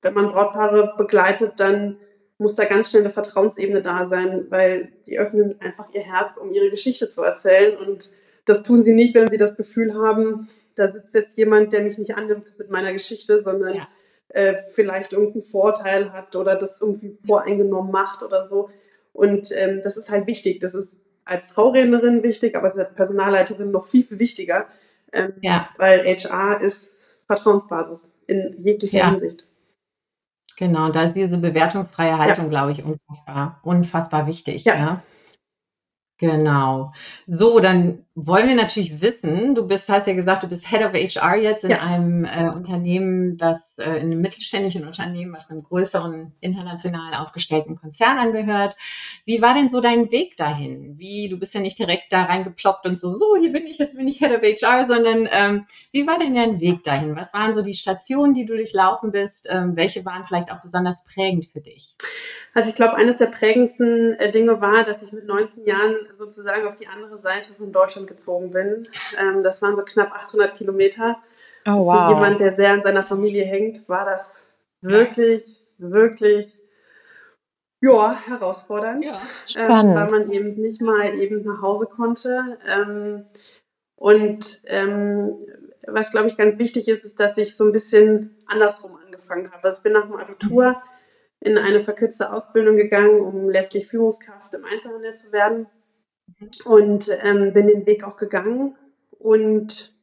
wenn man Brautpaare begleitet, dann muss da ganz schnell eine Vertrauensebene da sein, weil die öffnen einfach ihr Herz, um ihre Geschichte zu erzählen. Und das tun sie nicht, wenn sie das Gefühl haben, da sitzt jetzt jemand, der mich nicht annimmt mit meiner Geschichte, sondern ja. äh, vielleicht irgendeinen Vorteil hat oder das irgendwie voreingenommen macht oder so. Und ähm, das ist halt wichtig. Das ist als Traurednerin wichtig, aber es ist als Personalleiterin noch viel, viel wichtiger, ähm, ja. weil HR ist Vertrauensbasis in jeglicher ja. Hinsicht. Genau, da ist diese bewertungsfreie Haltung, ja. glaube ich, unfassbar, unfassbar wichtig. Ja. ja. Genau. So, dann wollen wir natürlich wissen, du bist, hast ja gesagt, du bist Head of HR jetzt in ja. einem äh, Unternehmen, das äh, in einem mittelständischen Unternehmen, was einem größeren international aufgestellten Konzern angehört. Wie war denn so dein Weg dahin? Wie, du bist ja nicht direkt da reingeploppt und so, so, hier bin ich, jetzt bin ich Head of HR, sondern ähm, wie war denn dein Weg dahin? Was waren so die Stationen, die du durchlaufen bist? Ähm, welche waren vielleicht auch besonders prägend für dich? Also ich glaube, eines der prägendsten äh, Dinge war, dass ich mit 19 Jahren sozusagen auf die andere Seite von Deutschland gezogen bin. Ähm, das waren so knapp 800 Kilometer. Oh, wow. Für jemand, der sehr an seiner Familie hängt, war das wirklich, wirklich ja, herausfordernd. Ja, ähm, weil man eben nicht mal eben nach Hause konnte. Ähm, und ähm, was, glaube ich, ganz wichtig ist, ist, dass ich so ein bisschen andersrum angefangen habe. Also ich bin nach dem Abitur in eine verkürzte Ausbildung gegangen, um letztlich Führungskraft im Einzelhandel zu werden. Und ähm, bin den Weg auch gegangen und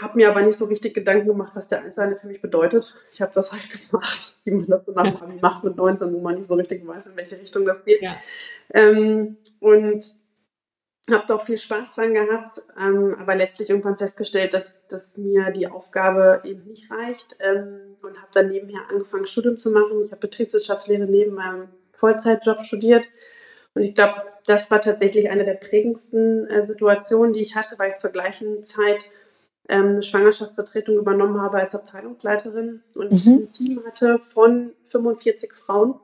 habe mir aber nicht so richtig Gedanken gemacht, was der Einzelhandel für mich bedeutet. Ich habe das halt gemacht, wie man das so nach Abi macht mit 19, wo man nicht so richtig weiß, in welche Richtung das geht. Ja. Ähm, und habe da auch viel Spaß dran gehabt, ähm, aber letztlich irgendwann festgestellt, dass, dass mir die Aufgabe eben nicht reicht ähm, und habe dann nebenher angefangen, Studium zu machen. Ich habe Betriebswirtschaftslehre neben meinem Vollzeitjob studiert und ich glaube, das war tatsächlich eine der prägendsten äh, Situationen, die ich hatte, weil ich zur gleichen Zeit ähm, eine Schwangerschaftsvertretung übernommen habe als Abteilungsleiterin und mhm. ein Team hatte von 45 Frauen.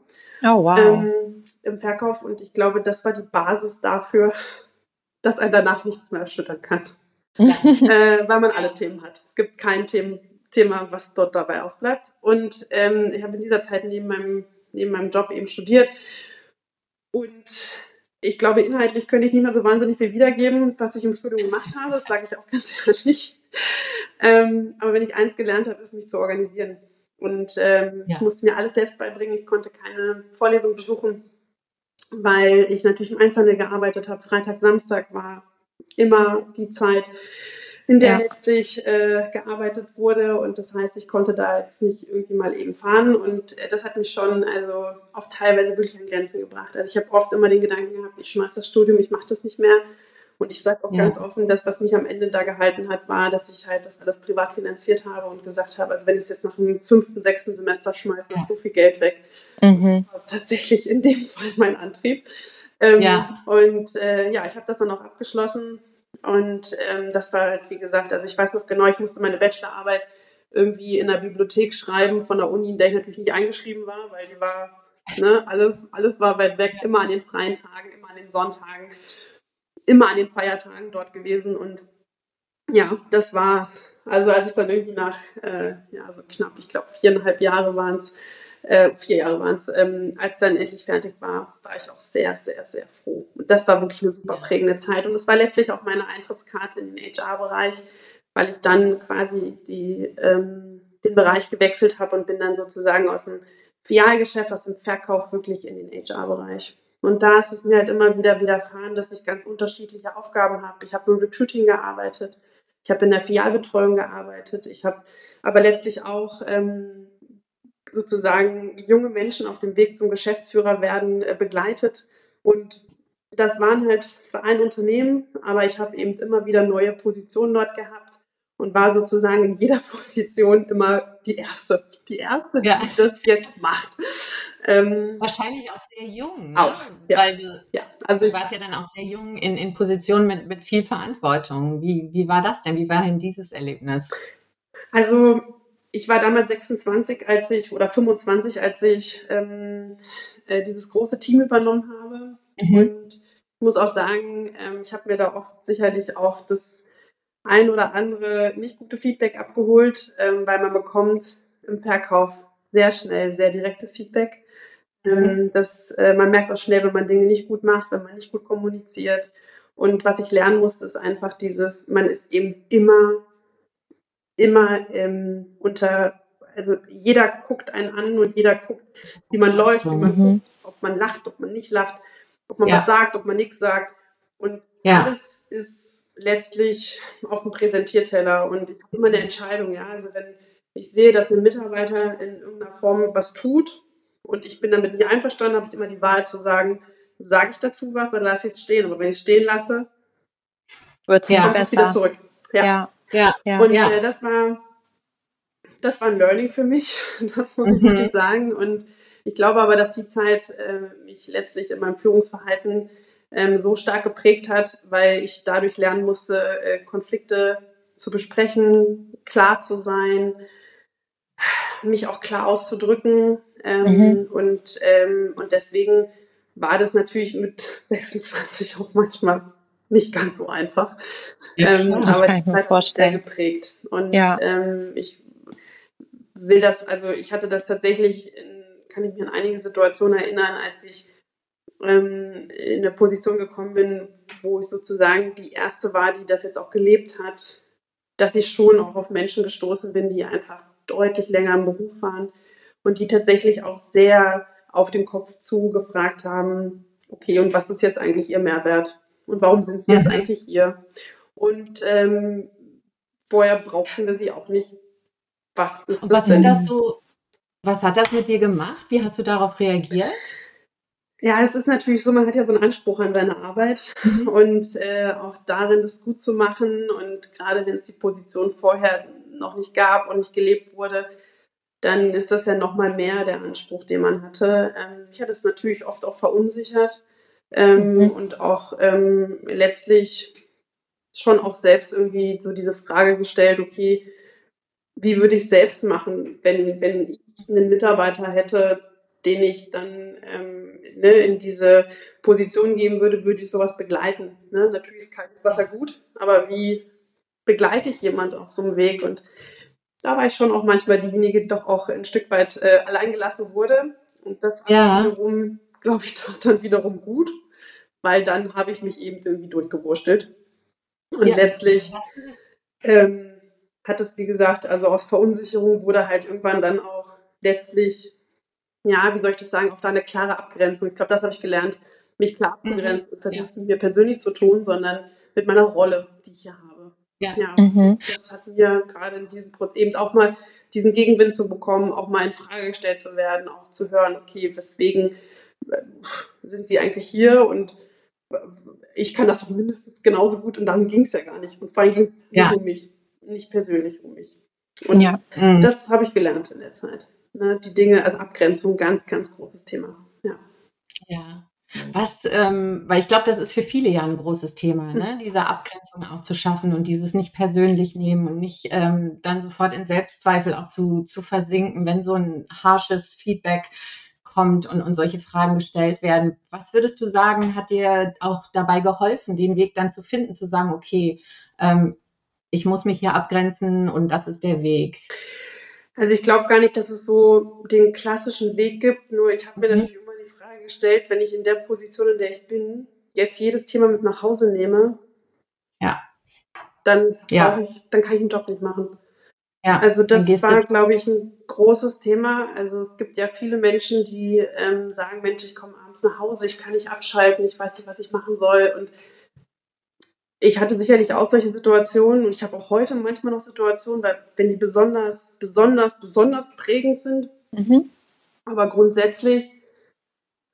Oh, wow. Ähm, im Verkauf und ich glaube, das war die Basis dafür, dass ein danach nichts mehr erschüttern kann. äh, weil man alle Themen hat. Es gibt kein Themen, Thema, was dort dabei ausbleibt. Und ähm, ich habe in dieser Zeit neben meinem, neben meinem Job eben studiert. Und ich glaube, inhaltlich könnte ich nicht mehr so wahnsinnig viel wiedergeben, was ich im Studium gemacht habe. Das sage ich auch ganz ehrlich. Ähm, aber wenn ich eins gelernt habe, ist mich zu organisieren. Und ähm, ja. ich musste mir alles selbst beibringen. Ich konnte keine Vorlesung besuchen weil ich natürlich im Einzelhandel gearbeitet habe. Freitag, Samstag war immer die Zeit, in der ja. letztlich äh, gearbeitet wurde. Und das heißt, ich konnte da jetzt nicht irgendwie mal eben fahren. Und äh, das hat mich schon also auch teilweise wirklich an Grenzen gebracht. Also ich habe oft immer den Gedanken gehabt, ich schmeiße das Studium, ich mache das nicht mehr. Und ich sage auch ja. ganz offen, dass was mich am Ende da gehalten hat, war, dass ich halt das alles privat finanziert habe und gesagt habe, also wenn ich es jetzt nach dem fünften, sechsten Semester schmeiße, ist so viel Geld weg. Mhm. Das war tatsächlich in dem Fall mein Antrieb. Ähm, ja. Und äh, ja, ich habe das dann auch abgeschlossen. Und ähm, das war halt, wie gesagt, also ich weiß noch genau, ich musste meine Bachelorarbeit irgendwie in der Bibliothek schreiben von der Uni, in der ich natürlich nicht eingeschrieben war, weil die war, ne, alles, alles war weit weg, immer an den freien Tagen, immer an den Sonntagen, immer an den Feiertagen dort gewesen. Und ja, das war, also als ich dann irgendwie nach, äh, ja, so knapp, ich glaube, viereinhalb Jahre waren es, äh, vier Jahre waren es, ähm, als dann endlich fertig war, war ich auch sehr, sehr, sehr froh. Und das war wirklich eine super prägende Zeit. Und es war letztlich auch meine Eintrittskarte in den HR-Bereich, weil ich dann quasi die, ähm, den Bereich gewechselt habe und bin dann sozusagen aus dem Filialgeschäft, aus dem Verkauf wirklich in den HR-Bereich. Und da ist es mir halt immer wieder widerfahren, dass ich ganz unterschiedliche Aufgaben habe. Ich habe im Recruiting gearbeitet, ich habe in der Filialbetreuung gearbeitet, ich habe aber letztlich auch ähm, sozusagen junge Menschen auf dem Weg zum Geschäftsführer werden äh, begleitet. Und das waren halt, es war ein Unternehmen, aber ich habe eben immer wieder neue Positionen dort gehabt und war sozusagen in jeder Position immer die Erste. Die Erste, ja. die das jetzt macht. Ähm, Wahrscheinlich auch sehr jung. Ne? Auch, ja. Weil du, ja. Also du warst ja dann auch sehr jung in, in Positionen mit, mit viel Verantwortung. Wie, wie war das denn? Wie war denn dieses Erlebnis? Also ich war damals 26, als ich, oder 25, als ich ähm, äh, dieses große Team übernommen habe. Mhm. Und ich muss auch sagen, ähm, ich habe mir da oft sicherlich auch das ein oder andere nicht gute Feedback abgeholt, ähm, weil man bekommt im Verkauf sehr schnell sehr direktes Feedback. Mhm. Ähm, das, äh, man merkt auch schnell, wenn man Dinge nicht gut macht, wenn man nicht gut kommuniziert. Und was ich lernen musste, ist einfach dieses, man ist eben immer immer ähm, unter, also jeder guckt einen an und jeder guckt, wie man läuft, wie man mhm. guckt, ob man lacht, ob man nicht lacht, ob man ja. was sagt, ob man nichts sagt. Und ja. alles ist letztlich auf dem Präsentierteller und ich habe immer eine Entscheidung, ja. Also wenn ich sehe, dass ein Mitarbeiter in irgendeiner Form was tut und ich bin damit nicht einverstanden, habe ich immer die Wahl zu sagen, sage ich dazu was oder lasse ich es stehen. Aber wenn ich es stehen lasse, wird es ja. wieder zurück. Ja. ja. Ja, ja. Und ja. Äh, das war das war ein Learning für mich, das muss ich mhm. wirklich sagen. Und ich glaube aber, dass die Zeit äh, mich letztlich in meinem Führungsverhalten ähm, so stark geprägt hat, weil ich dadurch lernen musste, äh, Konflikte zu besprechen, klar zu sein, mich auch klar auszudrücken. Ähm, mhm. und, ähm, und deswegen war das natürlich mit 26 auch manchmal nicht ganz so einfach. Ja, ähm, das aber kann ich mir vorstellen. sehr geprägt. Und ja. ähm, ich will das, also ich hatte das tatsächlich, in, kann ich mich an einige Situationen erinnern, als ich ähm, in eine Position gekommen bin, wo ich sozusagen die erste war, die das jetzt auch gelebt hat, dass ich schon auch auf Menschen gestoßen bin, die einfach deutlich länger im Beruf waren und die tatsächlich auch sehr auf den Kopf zu gefragt haben, okay, und was ist jetzt eigentlich ihr Mehrwert? Und warum sind sie mhm. jetzt eigentlich hier? Und ähm, vorher brauchten wir sie auch nicht. Was ist und das was denn? Hat das so, was hat das mit dir gemacht? Wie hast du darauf reagiert? Ja, es ist natürlich so, man hat ja so einen Anspruch an seine Arbeit mhm. und äh, auch darin, das gut zu machen. Und gerade wenn es die Position vorher noch nicht gab und nicht gelebt wurde, dann ist das ja nochmal mehr der Anspruch, den man hatte. Ähm, ich hatte es natürlich oft auch verunsichert ähm, mhm. und auch ähm, letztlich schon auch selbst irgendwie so diese Frage gestellt, okay, wie würde ich es selbst machen, wenn, wenn ich einen Mitarbeiter hätte, den ich dann ähm, ne, in diese Position geben würde, würde ich sowas begleiten. Ne? Natürlich ist kaltes Wasser gut, aber wie begleite ich jemand auf so einem Weg? Und da war ich schon auch manchmal diejenige, die doch auch ein Stück weit äh, alleingelassen wurde. Und das ja. wiederum glaube ich, tat dann wiederum gut, weil dann habe ich mich eben irgendwie durchgewurschtelt. Und ja. letztlich ähm, hat es, wie gesagt, also aus Verunsicherung wurde halt irgendwann dann auch letztlich, ja, wie soll ich das sagen, auch da eine klare Abgrenzung. Ich glaube, das habe ich gelernt, mich klar abzugrenzen. Mhm. Das hat ja. nichts mit mir persönlich zu tun, sondern mit meiner Rolle, die ich hier habe. Ja, ja mhm. das hat mir gerade in diesem Prozess eben auch mal diesen Gegenwind zu bekommen, auch mal in Frage gestellt zu werden, auch zu hören, okay, weswegen sind sie eigentlich hier und ich kann das doch mindestens genauso gut und darum ging es ja gar nicht. Und vor allem ging es ja. um mich, nicht persönlich um mich. Und ja. Mhm. das habe ich gelernt in der Zeit. Ne, die Dinge, also Abgrenzung, ganz, ganz großes Thema. Ja. Ja. Was, ähm, weil ich glaube, das ist für viele ja ein großes Thema, ne? diese Abgrenzung auch zu schaffen und dieses nicht persönlich nehmen und nicht ähm, dann sofort in Selbstzweifel auch zu, zu versinken, wenn so ein harsches Feedback kommt und, und solche Fragen gestellt werden. Was würdest du sagen, hat dir auch dabei geholfen, den Weg dann zu finden, zu sagen, okay, ähm, ich muss mich hier abgrenzen und das ist der Weg? Also ich glaube gar nicht, dass es so den klassischen Weg gibt, nur ich habe mir mhm. natürlich gestellt, wenn ich in der Position, in der ich bin, jetzt jedes Thema mit nach Hause nehme, ja. dann, ja. Ich, dann kann ich den Job nicht machen. Ja, also das war, glaube ich, ein großes Thema. Also es gibt ja viele Menschen, die ähm, sagen, Mensch, ich komme abends nach Hause, ich kann nicht abschalten, ich weiß nicht, was ich machen soll. Und ich hatte sicherlich auch solche Situationen und ich habe auch heute manchmal noch Situationen, weil wenn die besonders, besonders, besonders prägend sind. Mhm. Aber grundsätzlich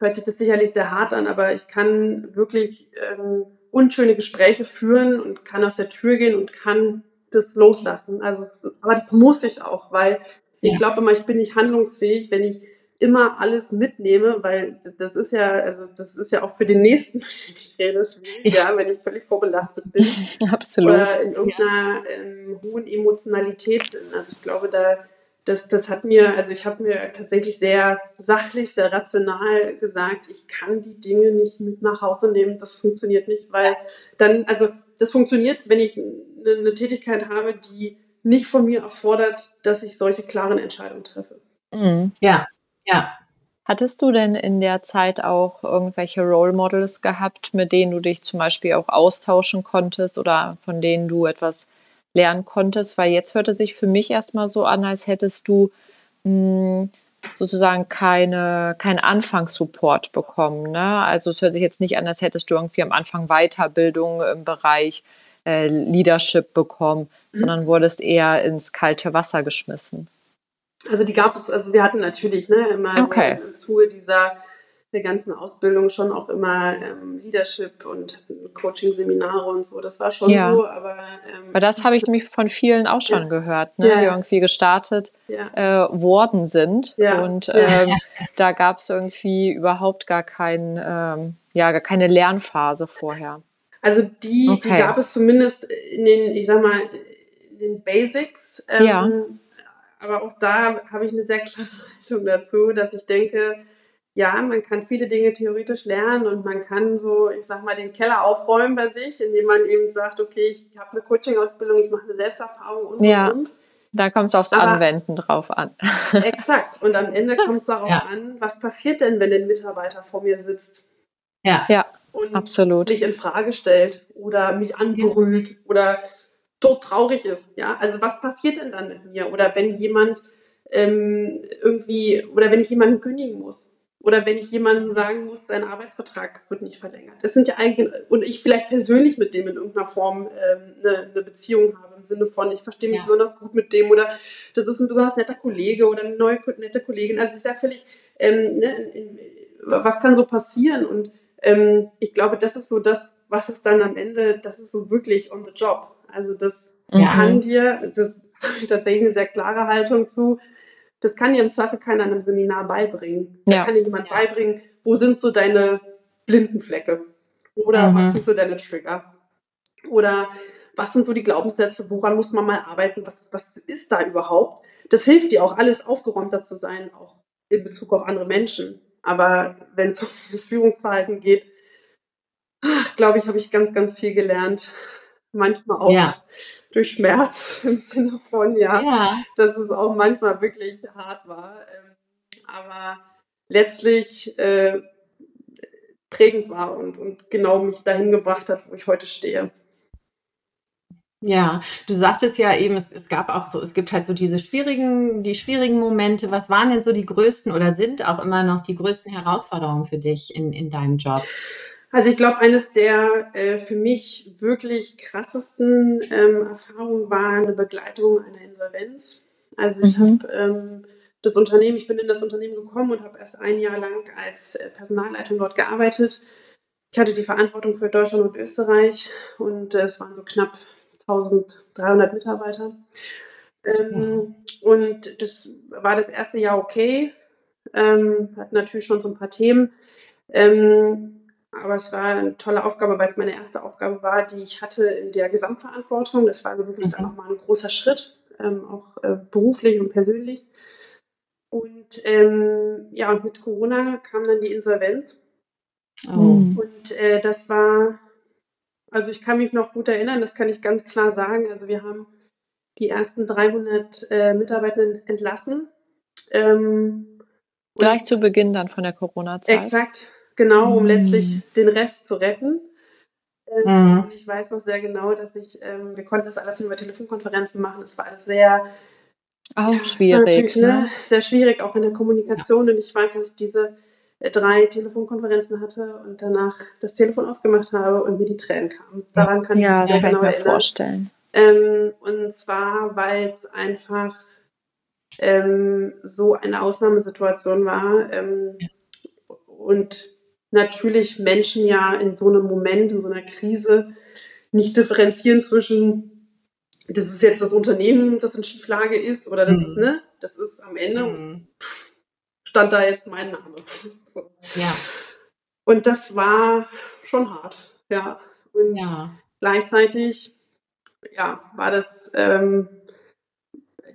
hört sich das sicherlich sehr hart an, aber ich kann wirklich ähm, unschöne Gespräche führen und kann aus der Tür gehen und kann das loslassen. Also, es, aber das muss ich auch, weil ich ja. glaube immer, ich bin nicht handlungsfähig, wenn ich immer alles mitnehme, weil das ist ja, also das ist ja auch für den nächsten, mit dem ich rede, schwierig, ja. ja, wenn ich völlig vorbelastet bin. Absolut. Oder in irgendeiner ja. ähm, hohen Emotionalität bin. Also ich glaube, da das, das hat mir, also ich habe mir tatsächlich sehr sachlich, sehr rational gesagt, ich kann die Dinge nicht mit nach Hause nehmen, das funktioniert nicht, weil dann, also das funktioniert, wenn ich eine, eine Tätigkeit habe, die nicht von mir erfordert, dass ich solche klaren Entscheidungen treffe. Mhm. Ja, ja. Hattest du denn in der Zeit auch irgendwelche Role Models gehabt, mit denen du dich zum Beispiel auch austauschen konntest oder von denen du etwas lernen konntest, weil jetzt hörte sich für mich erstmal so an, als hättest du mh, hm, sozusagen keine, keinen Anfangssupport bekommen. Ne? Also es hört sich jetzt nicht an, als hättest du irgendwie am Anfang Weiterbildung im Bereich äh, Leadership bekommen, mhm. sondern wurdest eher ins kalte Wasser geschmissen. Also die gab es, also wir hatten natürlich ne, immer okay. so im Zuge dieser der ganzen Ausbildung schon auch immer ähm, Leadership und Coaching-Seminare und so. Das war schon ja. so, aber. Ähm, aber das habe ich nämlich von vielen auch schon ja. gehört, ne, ja. die irgendwie gestartet äh, worden sind. Und ähm, da gab es irgendwie überhaupt gar kein, ähm, ja, gar keine Lernphase vorher. Also die, okay. die gab es zumindest in den, ich sag mal, in den Basics. ja. Ähm, aber auch da habe ich eine sehr klare Haltung dazu, dass ich denke, ja, man kann viele Dinge theoretisch lernen und man kann so, ich sag mal, den Keller aufräumen bei sich, indem man eben sagt, okay, ich habe eine Coaching-Ausbildung, ich mache eine Selbsterfahrung und, ja. und, und. Da kommt es aufs Aber Anwenden drauf an. exakt. Und am Ende kommt es darauf ja. an, was passiert denn, wenn ein Mitarbeiter vor mir sitzt? Ja, ja und absolut. mich in Frage stellt oder mich anbrüllt ja. oder tot traurig ist. Ja, also was passiert denn dann mit mir? Oder wenn jemand ähm, irgendwie, oder wenn ich jemanden kündigen muss oder wenn ich jemandem sagen muss, sein Arbeitsvertrag wird nicht verlängert. Das sind ja eigentlich, und ich vielleicht persönlich mit dem in irgendeiner Form ähm, eine, eine, Beziehung habe, im Sinne von, ich verstehe mich ja. besonders gut mit dem oder das ist ein besonders netter Kollege oder eine neue nette Kollegin. Also es ist ja völlig, ähm, ne, was kann so passieren? Und ähm, ich glaube, das ist so das, was es dann am Ende, das ist so wirklich on the job. Also das ja. kann dir, das habe ich tatsächlich eine sehr klare Haltung zu, das kann dir im Zweifel keiner in einem Seminar beibringen. Da kann dir jemand ja. beibringen, wo sind so deine blinden Flecke? Oder mhm. was sind so deine Trigger? Oder was sind so die Glaubenssätze? Woran muss man mal arbeiten? Was, was ist da überhaupt? Das hilft dir auch, alles aufgeräumter zu sein, auch in Bezug auf andere Menschen. Aber wenn es um das Führungsverhalten geht, glaube ich, habe ich ganz, ganz viel gelernt manchmal auch ja. durch Schmerz im Sinne von, ja, ja, dass es auch manchmal wirklich hart war. Ähm, aber letztlich äh, prägend war und, und genau mich dahin gebracht hat, wo ich heute stehe. Ja, du sagtest ja eben, es, es gab auch, es gibt halt so diese schwierigen, die schwierigen Momente. Was waren denn so die größten oder sind auch immer noch die größten Herausforderungen für dich in, in deinem Job? Also ich glaube, eines der äh, für mich wirklich krassesten ähm, Erfahrungen war eine Begleitung einer Insolvenz. Also ich mhm. habe ähm, das Unternehmen, ich bin in das Unternehmen gekommen und habe erst ein Jahr lang als äh, Personalleitung dort gearbeitet. Ich hatte die Verantwortung für Deutschland und Österreich und äh, es waren so knapp 1300 Mitarbeiter. Ähm, mhm. Und das war das erste Jahr okay. Ähm, hat natürlich schon so ein paar Themen Ähm, aber es war eine tolle Aufgabe, weil es meine erste Aufgabe war, die ich hatte in der Gesamtverantwortung. Das war also wirklich mhm. dann nochmal ein großer Schritt, ähm, auch äh, beruflich und persönlich. Und ähm, ja, und mit Corona kam dann die Insolvenz. Oh. Und äh, das war, also ich kann mich noch gut erinnern, das kann ich ganz klar sagen. Also wir haben die ersten 300 äh, Mitarbeitenden entlassen. Ähm, Gleich zu Beginn dann von der Corona-Zeit. Exakt, genau, um mhm. letztlich den Rest zu retten. Ähm, mhm. Und ich weiß noch sehr genau, dass ich, ähm, wir konnten das alles über Telefonkonferenzen machen. Es war alles sehr auch schwierig. Ne? Ne? Sehr schwierig, auch in der Kommunikation. Ja. Und ich weiß, dass ich diese drei Telefonkonferenzen hatte und danach das Telefon ausgemacht habe und mir die Tränen kamen. Daran kann ja, ich mich sehr genau mir erinnern. vorstellen. Ähm, und zwar, weil es einfach ähm, so eine Ausnahmesituation war. Ähm, und natürlich Menschen ja in so einem Moment, in so einer Krise nicht differenzieren zwischen das ist jetzt das Unternehmen, das in Schieflage ist, oder das mhm. ist, ne, das ist am Ende, mhm. Stand da jetzt mein Name. So. Ja. Und das war schon hart, ja. Und ja. gleichzeitig, ja, war das ähm,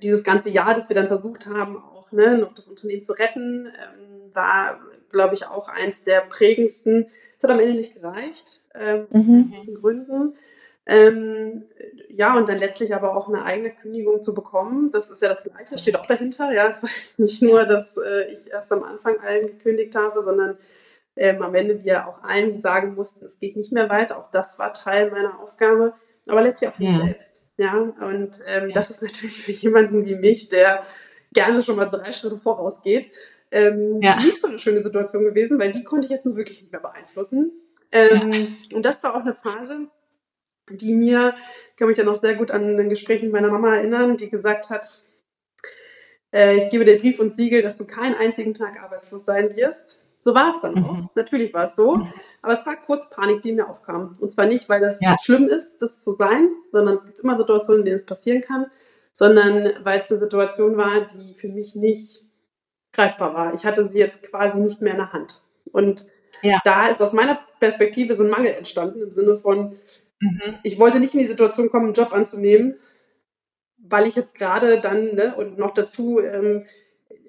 dieses ganze Jahr, das wir dann versucht haben, auch ne, noch das Unternehmen zu retten, ähm, war, glaube ich, auch eins der prägendsten. Es hat am Ende nicht gereicht, ähm, mhm. aus Gründen. Ähm, ja, und dann letztlich aber auch eine eigene Kündigung zu bekommen, das ist ja das Gleiche, steht auch dahinter. Ja, es war jetzt nicht nur, dass äh, ich erst am Anfang allen gekündigt habe, sondern ähm, am Ende wir auch allen sagen mussten, es geht nicht mehr weiter. Auch das war Teil meiner Aufgabe, aber letztlich auch für mich selbst. Ja, und ähm, ja. das ist natürlich für jemanden wie mich, der gerne schon mal drei Schritte vorausgeht, ähm, ja. nicht so eine schöne Situation gewesen, weil die konnte ich jetzt nun wirklich nicht mehr beeinflussen. Ähm, und das war auch eine Phase, die mir, ich kann mich ja noch sehr gut an ein Gespräch mit meiner Mama erinnern, die gesagt hat, äh, ich gebe dir Brief und Siegel, dass du keinen einzigen Tag arbeitslos sein wirst. So war es dann mhm. auch. Natürlich war es so. Mhm. Aber es war kurz Panik, die mir aufkam. Und zwar nicht, weil das ja. schlimm ist, das zu sein, sondern es gibt immer Situationen, in denen es passieren kann, sondern weil es eine Situation war, die für mich nicht greifbar war. Ich hatte sie jetzt quasi nicht mehr in der Hand. Und ja. da ist aus meiner Perspektive so ein Mangel entstanden im Sinne von, Mhm. Ich wollte nicht in die Situation kommen, einen Job anzunehmen, weil ich jetzt gerade dann, ne, und noch dazu ähm,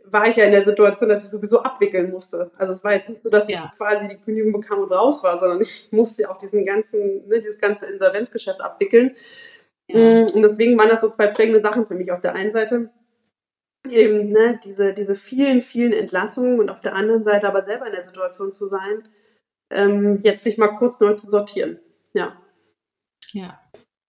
war ich ja in der Situation, dass ich sowieso abwickeln musste. Also es war jetzt nicht so, dass ja. ich quasi die Kündigung bekam und raus war, sondern ich musste ja auch diesen ganzen, ne, dieses ganze Insolvenzgeschäft abwickeln. Ja. Mm, und deswegen waren das so zwei prägende Sachen für mich. Auf der einen Seite eben ne, diese, diese vielen, vielen Entlassungen und auf der anderen Seite aber selber in der Situation zu sein, ähm, jetzt sich mal kurz neu zu sortieren. Ja. Ja.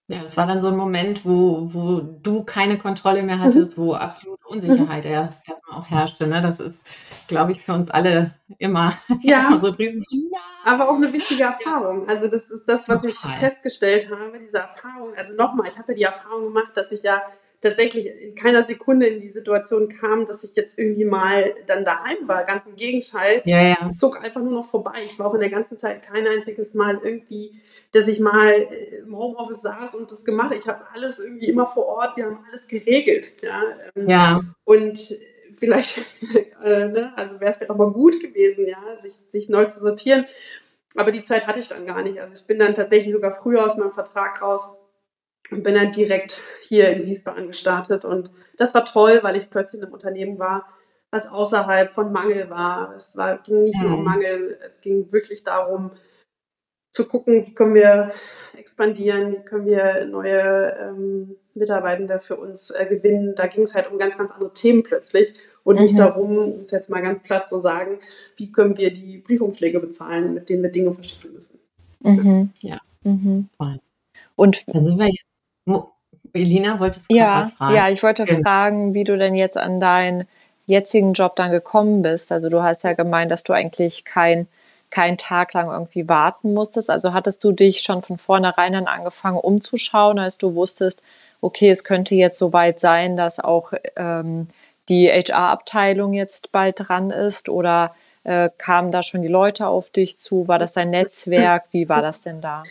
Ja, das war dann so ein Moment, wo, wo du keine Kontrolle mehr mhm. hattest, wo absolute Unsicherheit mhm. erst erstmal auch herrschte. Ne? Das ist, glaube ich, für uns alle immer ja. so riesig. Ja. Aber auch eine wichtige Erfahrung. Also das ist das, was Total. ich festgestellt habe, diese Erfahrung. Also nochmal, ich habe ja die Erfahrung gemacht, dass ich ja tatsächlich in keiner Sekunde in die Situation kam, dass ich jetzt irgendwie mal dann daheim war. Ganz im Gegenteil. Ja, ja. Es zog einfach nur noch vorbei. Ich war auch in der ganzen Zeit kein einziges Mal irgendwie, dass ich mal äh, im Homeoffice saß und das gemacht habe. Ich habe alles irgendwie immer vor Ort. Wir haben alles geregelt. Ja. Ähm, ja. Und vielleicht äh, ne, also wäre es vielleicht auch mal gut gewesen, ja, sich, sich neu zu sortieren. Aber die Zeit hatte ich dann gar nicht. Also ich bin dann tatsächlich sogar früher aus meinem Vertrag raus und bin dann direkt hier in Wiesbaden gestartet. Und das war toll, weil ich plötzlich in einem Unternehmen war, was außerhalb von Mangel war. Es war, ging nicht nur um mhm. Mangel, es ging wirklich darum, zu gucken, wie können wir expandieren, wie können wir neue ähm, Mitarbeitende für uns äh, gewinnen. Da ging es halt um ganz, ganz andere Themen plötzlich und nicht mhm. darum, um es jetzt mal ganz platt zu sagen, wie können wir die Briefumschläge bezahlen, mit denen wir Dinge verschicken müssen. Mhm. Ja. Mhm. Und dann sind wir jetzt Elina, wolltest du ja, was fragen? Ja, ich wollte ja. fragen, wie du denn jetzt an deinen jetzigen Job dann gekommen bist. Also du hast ja gemeint, dass du eigentlich kein keinen Tag lang irgendwie warten musstest. Also hattest du dich schon von vornherein dann angefangen umzuschauen, als du wusstest, okay, es könnte jetzt soweit sein, dass auch ähm, die HR-Abteilung jetzt bald dran ist oder äh, kamen da schon die Leute auf dich zu? War das dein Netzwerk? Wie war das denn da?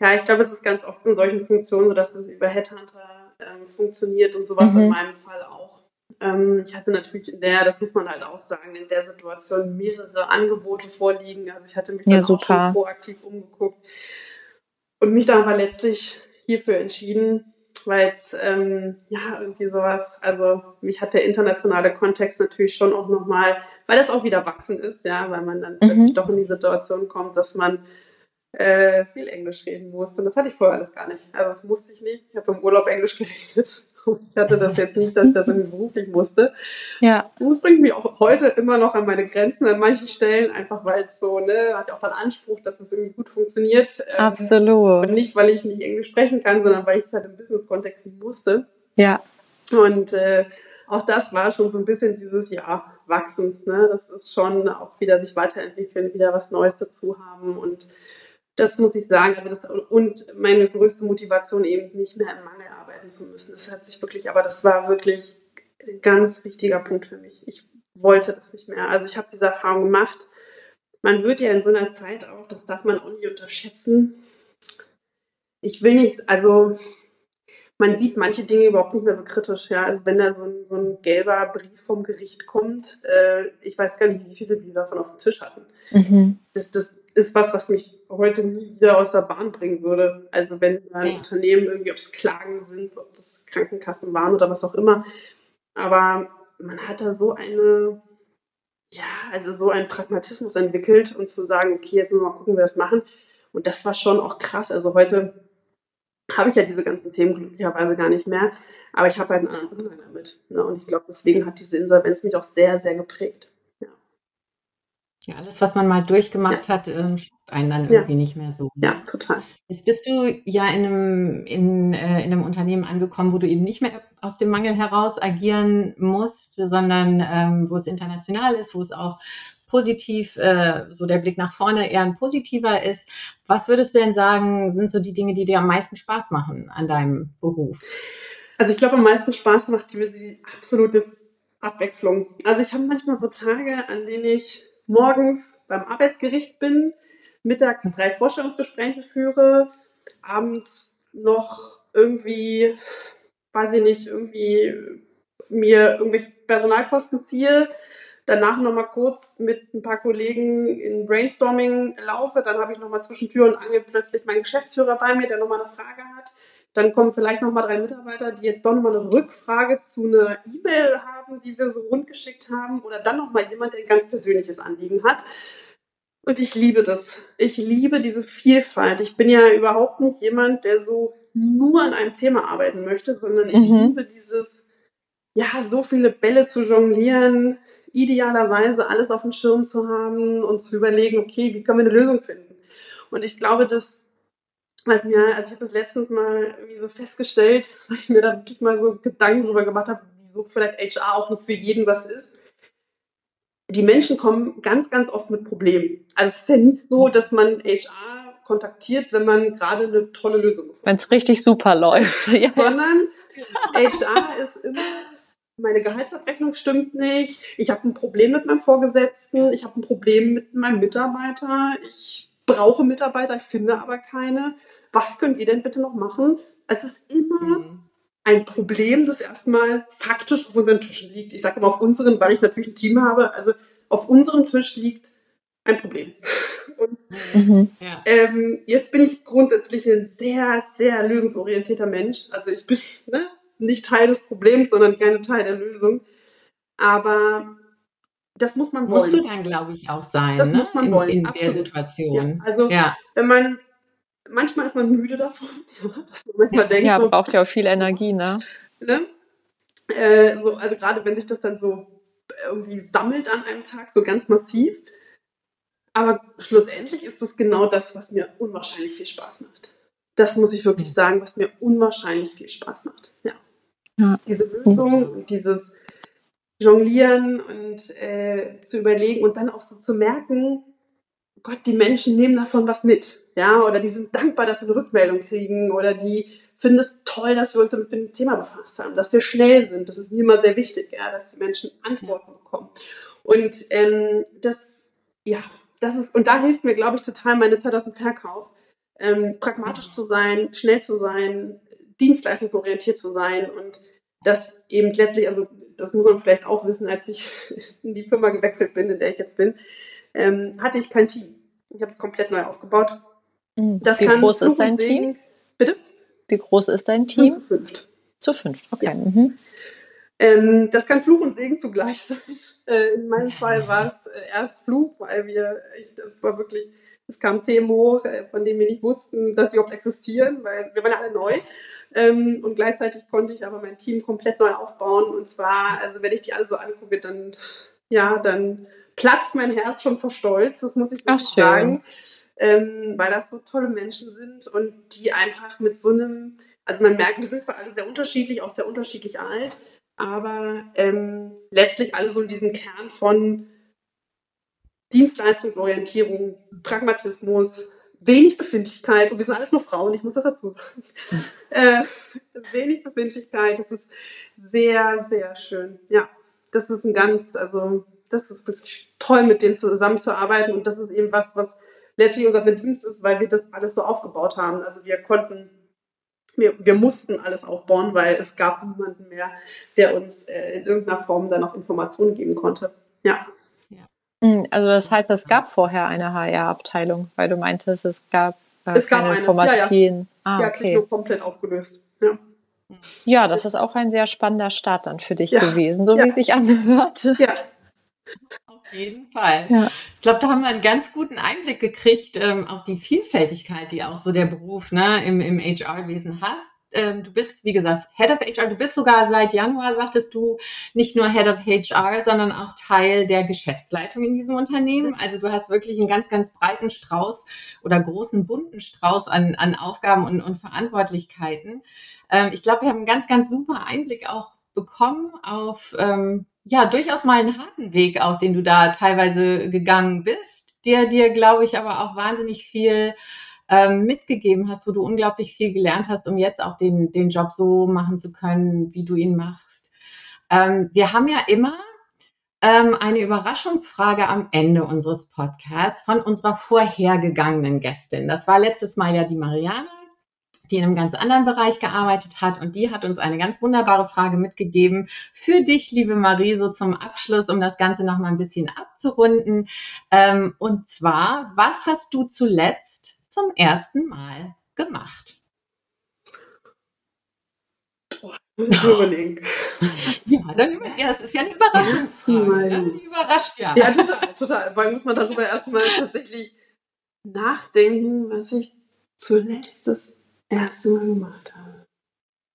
Ja, ich glaube, es ist ganz oft in solchen Funktionen so, dass es über Headhunter ähm, funktioniert und sowas mhm. in meinem Fall auch. Ähm, ich hatte natürlich in der, das muss man halt auch sagen, in der Situation mehrere Angebote vorliegen. Also ich hatte mich dann auch schon proaktiv umgeguckt und mich dann aber letztlich hierfür entschieden, weil es ähm, ja irgendwie sowas, also mich hat der internationale Kontext natürlich schon auch nochmal, weil das auch wieder wachsen ist, ja, weil man dann mhm. plötzlich doch in die Situation kommt, dass man äh, viel Englisch reden musste. Und das hatte ich vorher alles gar nicht. Also das musste ich nicht. Ich habe im Urlaub Englisch geredet. Ich hatte das jetzt nicht, dass ich das irgendwie beruflich musste. Ja. Und es bringt mich auch heute immer noch an meine Grenzen an manchen Stellen, einfach weil es so, ne, hat auch den Anspruch, dass es irgendwie gut funktioniert. Ähm, Absolut. Und nicht, weil ich nicht Englisch sprechen kann, sondern weil ich es halt im Business-Kontext nicht musste. Ja. Und äh, auch das war schon so ein bisschen dieses, ja, wachsen. Ne? Das ist schon auch wieder sich weiterentwickeln, wieder was Neues dazu haben und das muss ich sagen. Also das, und meine größte Motivation eben nicht mehr im Mangel arbeiten zu müssen. Das hat sich wirklich, aber das war wirklich ein ganz wichtiger Punkt für mich. Ich wollte das nicht mehr. Also ich habe diese Erfahrung gemacht. Man wird ja in so einer Zeit auch, das darf man auch nicht unterschätzen. Ich will nicht, also man sieht manche Dinge überhaupt nicht mehr so kritisch. Ja, also wenn da so ein, so ein gelber Brief vom Gericht kommt, äh, ich weiß gar nicht, wie viele wir davon auf dem Tisch hatten. Mhm. Das, das ist was, was mich heute nie wieder aus der Bahn bringen würde. Also wenn ein ja. Unternehmen irgendwie, ob es Klagen sind, ob das Krankenkassen waren oder was auch immer. Aber man hat da so eine, ja, also so einen Pragmatismus entwickelt und zu sagen, okay, jetzt müssen wir mal gucken, wie wir das machen. Und das war schon auch krass. Also heute habe ich ja diese ganzen Themen glücklicherweise gar nicht mehr. Aber ich habe halt einen anderen Umgang damit. Ne? Und ich glaube, deswegen hat diese Insolvenz mich auch sehr, sehr geprägt. Ja, alles, was man mal durchgemacht ja. hat, ähm, einen dann irgendwie ja. nicht mehr so. Ja, total. Jetzt bist du ja in einem, in, äh, in einem Unternehmen angekommen, wo du eben nicht mehr aus dem Mangel heraus agieren musst, sondern ähm, wo es international ist, wo es auch positiv, äh, so der Blick nach vorne eher ein positiver ist. Was würdest du denn sagen, sind so die Dinge, die dir am meisten Spaß machen an deinem Beruf? Also ich glaube, am meisten Spaß macht mir die absolute Abwechslung. Also ich habe manchmal so Tage, an denen ich morgens beim Arbeitsgericht bin, mittags drei Vorstellungsgespräche führe, abends noch irgendwie, weiß ich nicht, irgendwie mir irgendwelche Personalkosten ziehe, danach nochmal kurz mit ein paar Kollegen in Brainstorming laufe, dann habe ich nochmal zwischen Tür und Angel plötzlich meinen Geschäftsführer bei mir, der nochmal eine Frage hat. Dann kommen vielleicht nochmal drei Mitarbeiter, die jetzt doch nochmal eine Rückfrage zu einer E-Mail haben, die wir so rundgeschickt haben. Oder dann nochmal jemand, der ein ganz persönliches Anliegen hat. Und ich liebe das. Ich liebe diese Vielfalt. Ich bin ja überhaupt nicht jemand, der so nur an einem Thema arbeiten möchte, sondern ich mhm. liebe dieses, ja, so viele Bälle zu jonglieren, idealerweise alles auf dem Schirm zu haben und zu überlegen, okay, wie können wir eine Lösung finden? Und ich glaube, dass was mir, also ich habe das letztens mal irgendwie so festgestellt, weil ich mir da wirklich mal so Gedanken drüber gemacht habe, wieso vielleicht HR auch nicht für jeden was ist. Die Menschen kommen ganz, ganz oft mit Problemen. Also es ist ja nicht so, dass man HR kontaktiert, wenn man gerade eine tolle Lösung hat. Wenn es richtig super läuft. Sondern HR ist immer meine Gehaltsabrechnung stimmt nicht, ich habe ein Problem mit meinem Vorgesetzten, ich habe ein Problem mit meinem Mitarbeiter, ich brauche Mitarbeiter, ich finde aber keine. Was könnt ihr denn bitte noch machen? Es ist immer mhm. ein Problem, das erstmal faktisch auf unseren Tischen liegt. Ich sage immer auf unseren, weil ich natürlich ein Team habe. Also auf unserem Tisch liegt ein Problem. Und mhm. ähm, jetzt bin ich grundsätzlich ein sehr, sehr lösungsorientierter Mensch. Also ich bin, ne, nicht Teil des Problems, sondern gerne Teil der Lösung. Aber das muss man wollen. Musst du dann, glaube ich, auch sein. Das ne? muss man in, wollen. In Absolut. der Situation. Ja, also, ja. wenn man, manchmal ist man müde davon, dass man manchmal ja, denkt. Ja, so, braucht ja auch viel Energie, ne? ne? Äh, so, also, gerade wenn sich das dann so irgendwie sammelt an einem Tag, so ganz massiv. Aber schlussendlich ist das genau das, was mir unwahrscheinlich viel Spaß macht. Das muss ich wirklich sagen, was mir unwahrscheinlich viel Spaß macht. Ja. ja. Diese Lösung und dieses Jonglieren und äh, zu überlegen und dann auch so zu merken, Gott, die Menschen nehmen davon was mit. Ja, oder die sind dankbar, dass sie eine Rückmeldung kriegen oder die finden es toll, dass wir uns mit dem Thema befasst haben, dass wir schnell sind. Das ist mir immer sehr wichtig, ja, dass die Menschen Antworten bekommen. Und ähm, das, ja, das ist, und da hilft mir, glaube ich, total meine Zeit aus dem Verkauf, ähm, pragmatisch zu sein, schnell zu sein, dienstleistungsorientiert zu sein und dass eben letztlich, also das muss man vielleicht auch wissen, als ich in die Firma gewechselt bin, in der ich jetzt bin, ähm, hatte ich kein Team. Ich habe es komplett neu aufgebaut. Mhm. Das Wie groß ist dein Team? Bitte? Wie groß ist dein Team? Zu fünft. Zu fünft, okay. Ja. Mhm. Ähm, das kann Fluch und Segen zugleich sein. Äh, in meinem Fall war es äh, erst Fluch, weil wir, ich, das war wirklich, es kamen Themen hoch, äh, von denen wir nicht wussten, dass sie überhaupt existieren, weil wir waren alle neu. Ähm, und gleichzeitig konnte ich aber mein Team komplett neu aufbauen. Und zwar, also wenn ich die alle so angucke, dann, ja, dann platzt mein Herz schon vor Stolz, das muss ich wirklich Ach, sagen. Ähm, weil das so tolle Menschen sind und die einfach mit so einem, also man merkt, wir sind zwar alle sehr unterschiedlich, auch sehr unterschiedlich alt, aber ähm, letztlich alle so in diesem Kern von Dienstleistungsorientierung, Pragmatismus, wenig Befindlichkeit, und wir sind alles nur Frauen, ich muss das dazu sagen. äh, wenig Befindlichkeit, das ist sehr, sehr schön. Ja, das ist ein ganz, also das ist wirklich toll, mit denen zusammenzuarbeiten und das ist eben was, was letztlich unser Verdienst ist, weil wir das alles so aufgebaut haben. Also wir konnten wir, wir mussten alles aufbauen, weil es gab niemanden mehr, der uns äh, in irgendeiner Form dann noch Informationen geben konnte. Ja. Hm, also das heißt, es gab vorher eine HR-Abteilung, weil du meintest, es gab, äh, es gab keine eine. Informationen. Ja, ja. Ah, Die hat okay. sich nur komplett aufgelöst. Ja. ja, das ist auch ein sehr spannender Start dann für dich ja. gewesen, so wie es sich anhörte. Ja. Auf jeden Fall. Ja. Ich glaube, da haben wir einen ganz guten Einblick gekriegt ähm, auf die Vielfältigkeit, die auch so der Beruf ne, im, im HR-Wesen hast. Ähm, du bist, wie gesagt, Head of HR. Du bist sogar seit Januar, sagtest du, nicht nur Head of HR, sondern auch Teil der Geschäftsleitung in diesem Unternehmen. Also du hast wirklich einen ganz, ganz breiten Strauß oder großen, bunten Strauß an, an Aufgaben und, und Verantwortlichkeiten. Ähm, ich glaube, wir haben einen ganz, ganz super Einblick auch bekommen auf ähm, ja, durchaus mal einen harten Weg auch, den du da teilweise gegangen bist, der dir, glaube ich, aber auch wahnsinnig viel ähm, mitgegeben hast, wo du unglaublich viel gelernt hast, um jetzt auch den, den Job so machen zu können, wie du ihn machst. Ähm, wir haben ja immer ähm, eine Überraschungsfrage am Ende unseres Podcasts von unserer vorhergegangenen Gästin. Das war letztes Mal ja die Mariana die in einem ganz anderen Bereich gearbeitet hat. Und die hat uns eine ganz wunderbare Frage mitgegeben für dich, liebe Marie, so zum Abschluss, um das Ganze noch mal ein bisschen abzurunden. Ähm, und zwar, was hast du zuletzt zum ersten Mal gemacht? Oh, muss ich überlegen. ja, dann, ja, das ist ja eine Überraschungsfrage. Ja, die überrascht ja. Ja, total, total. Weil muss man darüber erstmal tatsächlich nachdenken, was ich zuletzt das erste Mal gemacht habe.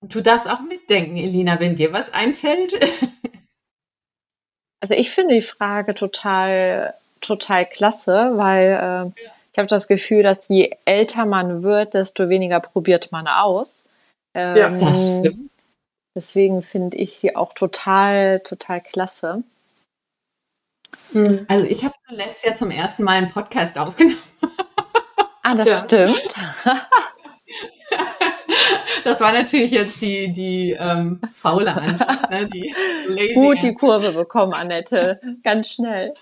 Du darfst auch mitdenken, Elina, wenn dir was einfällt. Also ich finde die Frage total, total klasse, weil äh, ja. Ich habe das Gefühl, dass je älter man wird, desto weniger probiert man aus. Ähm, ja, das stimmt. Deswegen finde ich sie auch total, total klasse. Hm. Also ich habe zuletzt ja zum ersten Mal einen Podcast aufgenommen. Ah, das ja. stimmt. Das war natürlich jetzt die, die ähm, faule Antwort. Ne? Die Gut die Kurve bekommen, Annette. Ganz schnell.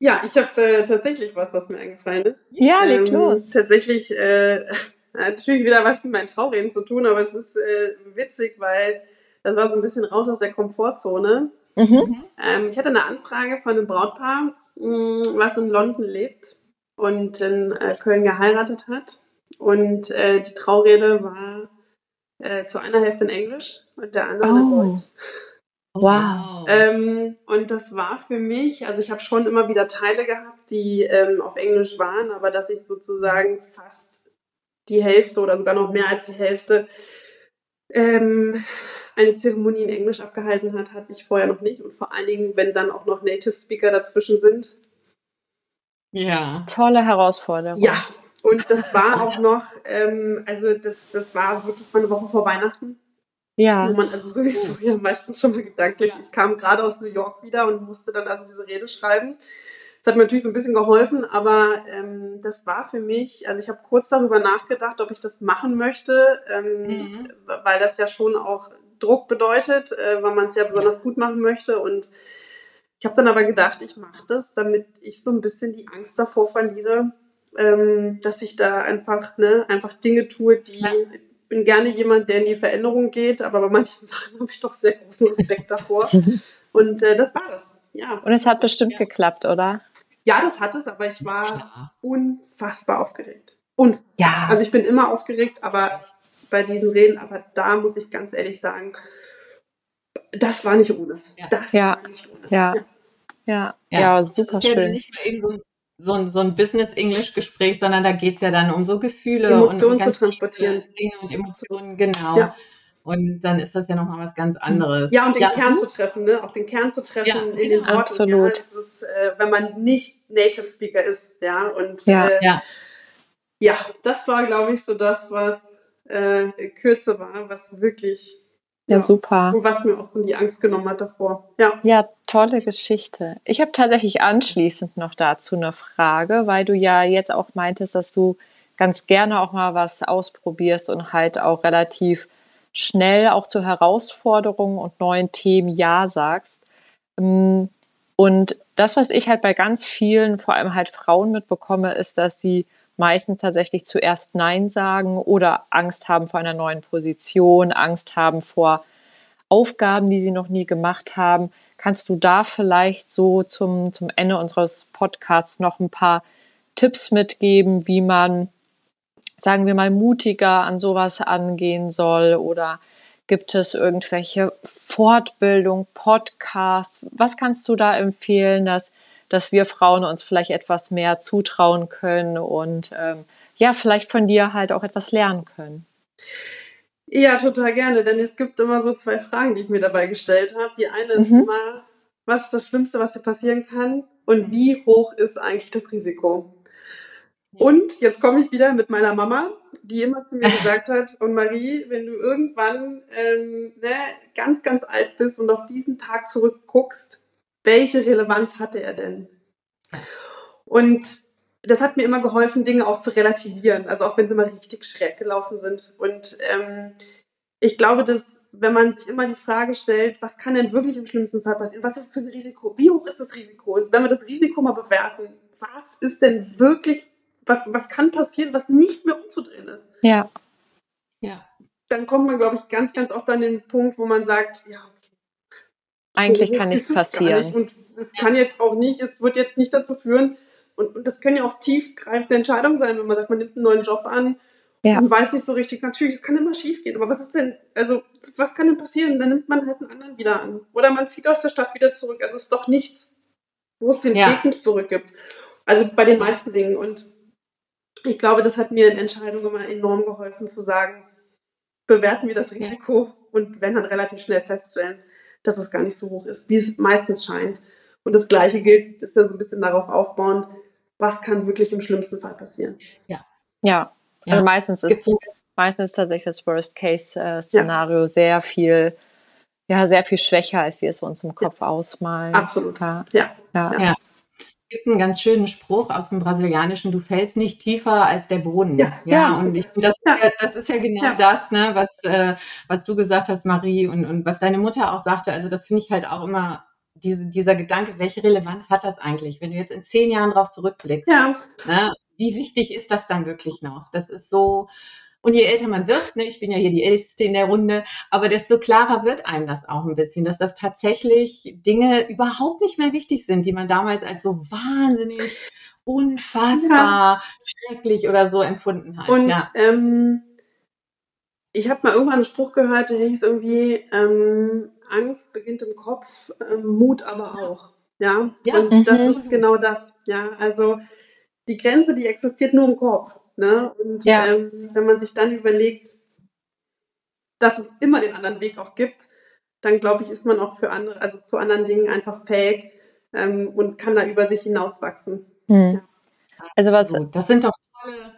Ja, ich habe äh, tatsächlich was, was mir eingefallen ist. Ja, leg ähm, los. Tatsächlich äh, natürlich wieder was mit meinen Traureden zu tun, aber es ist äh, witzig, weil das war so ein bisschen raus aus der Komfortzone. Mhm. Ähm, ich hatte eine Anfrage von einem Brautpaar, mh, mm, was in London lebt und in äh, Köln geheiratet hat. Und äh, die Traurede war äh, zu einer Hälfte in Englisch und der anderen oh. in Deutsch. Wow. Ähm, und das war für mich, also ich habe schon immer wieder Teile gehabt, die ähm, auf Englisch waren, aber dass ich sozusagen fast die Hälfte oder sogar noch mehr als die Hälfte ähm, eine Zeremonie in Englisch abgehalten hat, hatte ich vorher noch nicht. Und vor allen Dingen, wenn dann auch noch Native Speaker dazwischen sind. Ja. Tolle Herausforderung. Ja, und das war auch noch, ähm, also das, das war wirklich, das war eine Woche vor Weihnachten. Ja. Wo man also sowieso ja meistens schon mal gedanklich, ich kam gerade aus New York wieder und musste dann also diese Rede schreiben. Das hat mir natürlich so ein bisschen geholfen, aber ähm, das war für mich, also ich habe kurz darüber nachgedacht, ob ich das machen möchte, ähm, mhm. weil das ja schon auch Druck bedeutet, äh, weil man es ja besonders gut machen möchte. Und ich habe dann aber gedacht, ich mache das, damit ich so ein bisschen die Angst davor verliere, ähm, dass ich da einfach, ne, einfach Dinge tue, die. Bin gerne jemand, der in die Veränderung geht, aber bei manchen Sachen habe ich doch sehr großen Respekt davor. Und äh, das war das. Ja. Und es hat bestimmt ja. geklappt, oder? Ja, das hat es, aber ich war Klar. unfassbar aufgeregt. Und ja. Also ich bin immer aufgeregt, aber bei diesen Reden, aber da muss ich ganz ehrlich sagen, das war nicht ohne. Ja. Das ja. war nicht ohne. Ja. Ja, ja, ja super schön. Ja nicht nur so ein, so ein Business-English-Gespräch, sondern da geht es ja dann um so Gefühle Emotionen und, und zu transportieren. Dinge und Emotionen, genau. Ja. Und dann ist das ja nochmal was ganz anderes. Ja, und den ja, Kern so? zu treffen, ne? auch den Kern zu treffen ja, in den Worten. Absolut. Ja, ist, äh, wenn man nicht Native Speaker ist. Ja, und ja, äh, ja. ja das war, glaube ich, so das, was äh, Kürze war, was wirklich ja, super. Und was mir auch so die Angst genommen hat davor. Ja, ja tolle Geschichte. Ich habe tatsächlich anschließend noch dazu eine Frage, weil du ja jetzt auch meintest, dass du ganz gerne auch mal was ausprobierst und halt auch relativ schnell auch zu Herausforderungen und neuen Themen Ja sagst. Ähm, und das, was ich halt bei ganz vielen, vor allem halt Frauen mitbekomme, ist, dass sie meistens tatsächlich zuerst Nein sagen oder Angst haben vor einer neuen Position, Angst haben vor Aufgaben, die sie noch nie gemacht haben. Kannst du da vielleicht so zum, zum Ende unseres Podcasts noch ein paar Tipps mitgeben, wie man, sagen wir mal, mutiger an sowas angehen soll? Oder gibt es irgendwelche Fortbildung, Podcasts? Was kannst du da empfehlen, dass dass wir Frauen uns vielleicht etwas mehr zutrauen können und ähm, ja, vielleicht von dir halt auch etwas lernen können. Ja, total gerne, denn es gibt immer so zwei Fragen, die ich mir dabei gestellt habe. Die eine ist mhm. immer, was ist das Schlimmste, was dir passieren kann und wie hoch ist eigentlich das Risiko? Und jetzt komme ich wieder mit meiner Mama, die immer zu mir gesagt hat, und Marie, wenn du irgendwann ähm, ne, ganz, ganz alt bist und auf diesen Tag zurückguckst, welche Relevanz hatte er denn? Und das hat mir immer geholfen, Dinge auch zu relativieren, also auch wenn sie mal richtig schräg gelaufen sind. Und ähm, ich glaube, dass wenn man sich immer die Frage stellt, was kann denn wirklich im schlimmsten Fall passieren? Was ist für ein Risiko? Wie hoch ist das Risiko? Und wenn wir das Risiko mal bewerten, was ist denn wirklich, was, was kann passieren, was nicht mehr umzudrehen ist? Ja. Ja. Dann kommt man, glaube ich, ganz, ganz oft an den Punkt, wo man sagt, ja, eigentlich kann nichts passieren. Und es kann jetzt auch nicht, es wird jetzt nicht dazu führen, und, und das können ja auch tiefgreifende Entscheidungen sein, wenn man sagt, man nimmt einen neuen Job an ja. und weiß nicht so richtig, natürlich, es kann immer schief gehen, aber was ist denn, also was kann denn passieren? Dann nimmt man halt einen anderen wieder an. Oder man zieht aus der Stadt wieder zurück. Also es ist doch nichts, wo es den ja. Weg nicht zurück gibt. Also bei den meisten Dingen. Und ich glaube, das hat mir in Entscheidungen immer enorm geholfen zu sagen, bewerten wir das Risiko ja. und wenn dann relativ schnell feststellen, dass es gar nicht so hoch ist, wie es meistens scheint. Und das Gleiche gilt, ist ja so ein bisschen darauf aufbauend, was kann wirklich im schlimmsten Fall passieren. Ja, ja. also meistens ist, meistens tatsächlich das Worst-Case-Szenario ja. sehr viel, ja, sehr viel schwächer, als wir es uns im Kopf ausmalen. Absolut. Ja. ja. Gibt einen ganz schönen Spruch aus dem Brasilianischen, du fällst nicht tiefer als der Boden. Ja, ja, ja. und ich, das, ja. das ist ja genau ja. das, ne, was, äh, was du gesagt hast, Marie, und, und was deine Mutter auch sagte. Also das finde ich halt auch immer diese, dieser Gedanke, welche Relevanz hat das eigentlich, wenn du jetzt in zehn Jahren drauf zurückblickst? Ja. Ne, wie wichtig ist das dann wirklich noch? Das ist so, und je älter man wird, ne, ich bin ja hier die Älteste in der Runde, aber desto klarer wird einem das auch ein bisschen, dass das tatsächlich Dinge überhaupt nicht mehr wichtig sind, die man damals als so wahnsinnig unfassbar ja. schrecklich oder so empfunden hat. Und ja. ähm, ich habe mal irgendwann einen Spruch gehört, der hieß irgendwie, ähm, Angst beginnt im Kopf, ähm, Mut aber auch. Ja, ja. und das mhm. ist genau das. Ja, also die Grenze, die existiert nur im Kopf. Ne? Und ja. ähm, wenn man sich dann überlegt, dass es immer den anderen Weg auch gibt, dann glaube ich, ist man auch für andere, also zu anderen Dingen einfach fähig ähm, und kann da über sich hinauswachsen. Hm. Also was. Das sind doch tolle,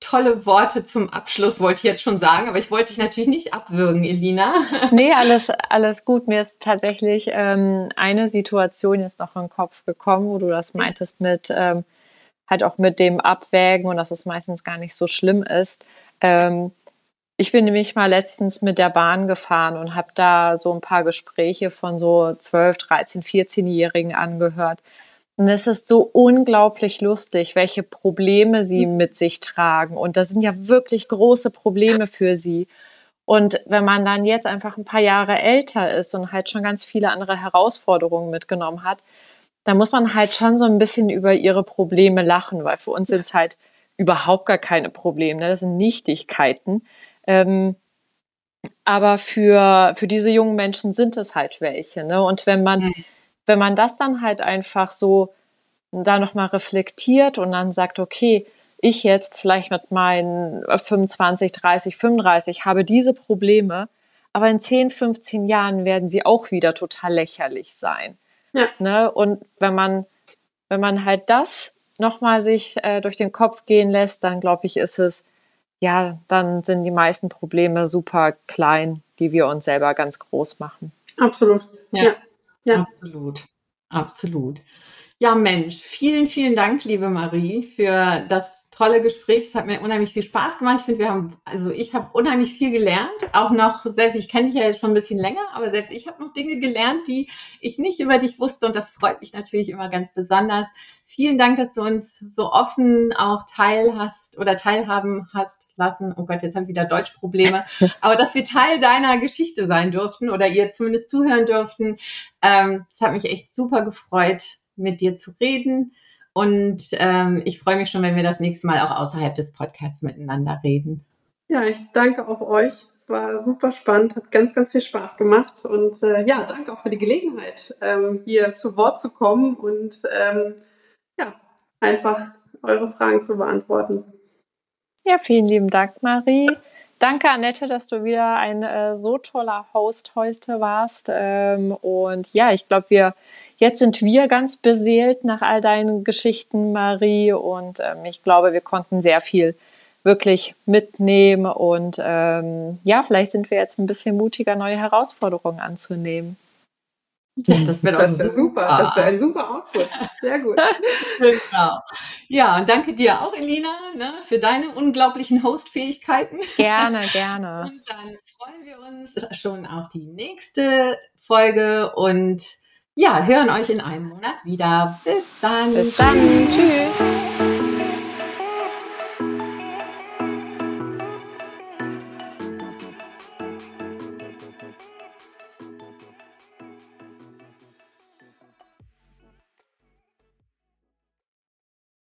tolle Worte zum Abschluss, wollte ich jetzt schon sagen, aber ich wollte dich natürlich nicht abwürgen, Elina. Nee, alles, alles gut. Mir ist tatsächlich ähm, eine Situation jetzt noch in den Kopf gekommen, wo du das meintest mit, ähm, halt auch mit dem Abwägen und dass es meistens gar nicht so schlimm ist. Ähm, ich bin nämlich mal letztens mit der Bahn gefahren und habe da so ein paar Gespräche von so 12, 13, 14-Jährigen angehört. Und es ist so unglaublich lustig, welche Probleme sie mhm. mit sich tragen. Und das sind ja wirklich große Probleme für sie. Und wenn man dann jetzt einfach ein paar Jahre älter ist und halt schon ganz viele andere Herausforderungen mitgenommen hat, dann muss man halt schon so ein bisschen über ihre Probleme lachen, weil für uns sind es halt überhaupt gar keine Probleme. Ne? Das sind Nichtigkeiten. Ähm, aber für, für diese jungen Menschen sind es halt welche. Ne? Und wenn man mhm wenn man das dann halt einfach so da nochmal reflektiert und dann sagt, okay, ich jetzt vielleicht mit meinen 25, 30, 35 habe diese Probleme, aber in 10, 15 Jahren werden sie auch wieder total lächerlich sein. Ja. Ne? Und wenn man, wenn man halt das nochmal sich äh, durch den Kopf gehen lässt, dann glaube ich, ist es, ja, dann sind die meisten Probleme super klein, die wir uns selber ganz groß machen. Absolut. ja. ja. Ja. Absolut, absolut. Ja, Mensch, vielen, vielen Dank, liebe Marie, für das tolle Gespräch. Es hat mir unheimlich viel Spaß gemacht. Ich finde, wir haben, also ich habe unheimlich viel gelernt. Auch noch, selbst ich kenne dich ja jetzt schon ein bisschen länger, aber selbst ich habe noch Dinge gelernt, die ich nicht über dich wusste. Und das freut mich natürlich immer ganz besonders. Vielen Dank, dass du uns so offen auch teil hast oder teilhaben hast lassen. Oh Gott, jetzt haben wir wieder Deutschprobleme. aber dass wir Teil deiner Geschichte sein durften oder ihr zumindest zuhören durften. Ähm, das hat mich echt super gefreut mit dir zu reden. Und ähm, ich freue mich schon, wenn wir das nächste Mal auch außerhalb des Podcasts miteinander reden. Ja, ich danke auch euch. Es war super spannend, hat ganz, ganz viel Spaß gemacht. Und äh, ja, danke auch für die Gelegenheit, ähm, hier zu Wort zu kommen und ähm, ja, einfach eure Fragen zu beantworten. Ja, vielen lieben Dank, Marie. Danke, Annette, dass du wieder ein äh, so toller Host heute warst. Ähm, und ja, ich glaube, wir Jetzt sind wir ganz beseelt nach all deinen Geschichten, Marie, und ähm, ich glaube, wir konnten sehr viel wirklich mitnehmen und ähm, ja, vielleicht sind wir jetzt ein bisschen mutiger, neue Herausforderungen anzunehmen. Das wäre wär super. Das wäre ein super Output. Sehr gut. genau. Ja, und danke dir auch, Elina, ne, für deine unglaublichen Hostfähigkeiten. Gerne, gerne. Und dann freuen wir uns schon auf die nächste Folge und ja, hören euch in einem Monat wieder. Bis dann. Bis dann. Tschüss.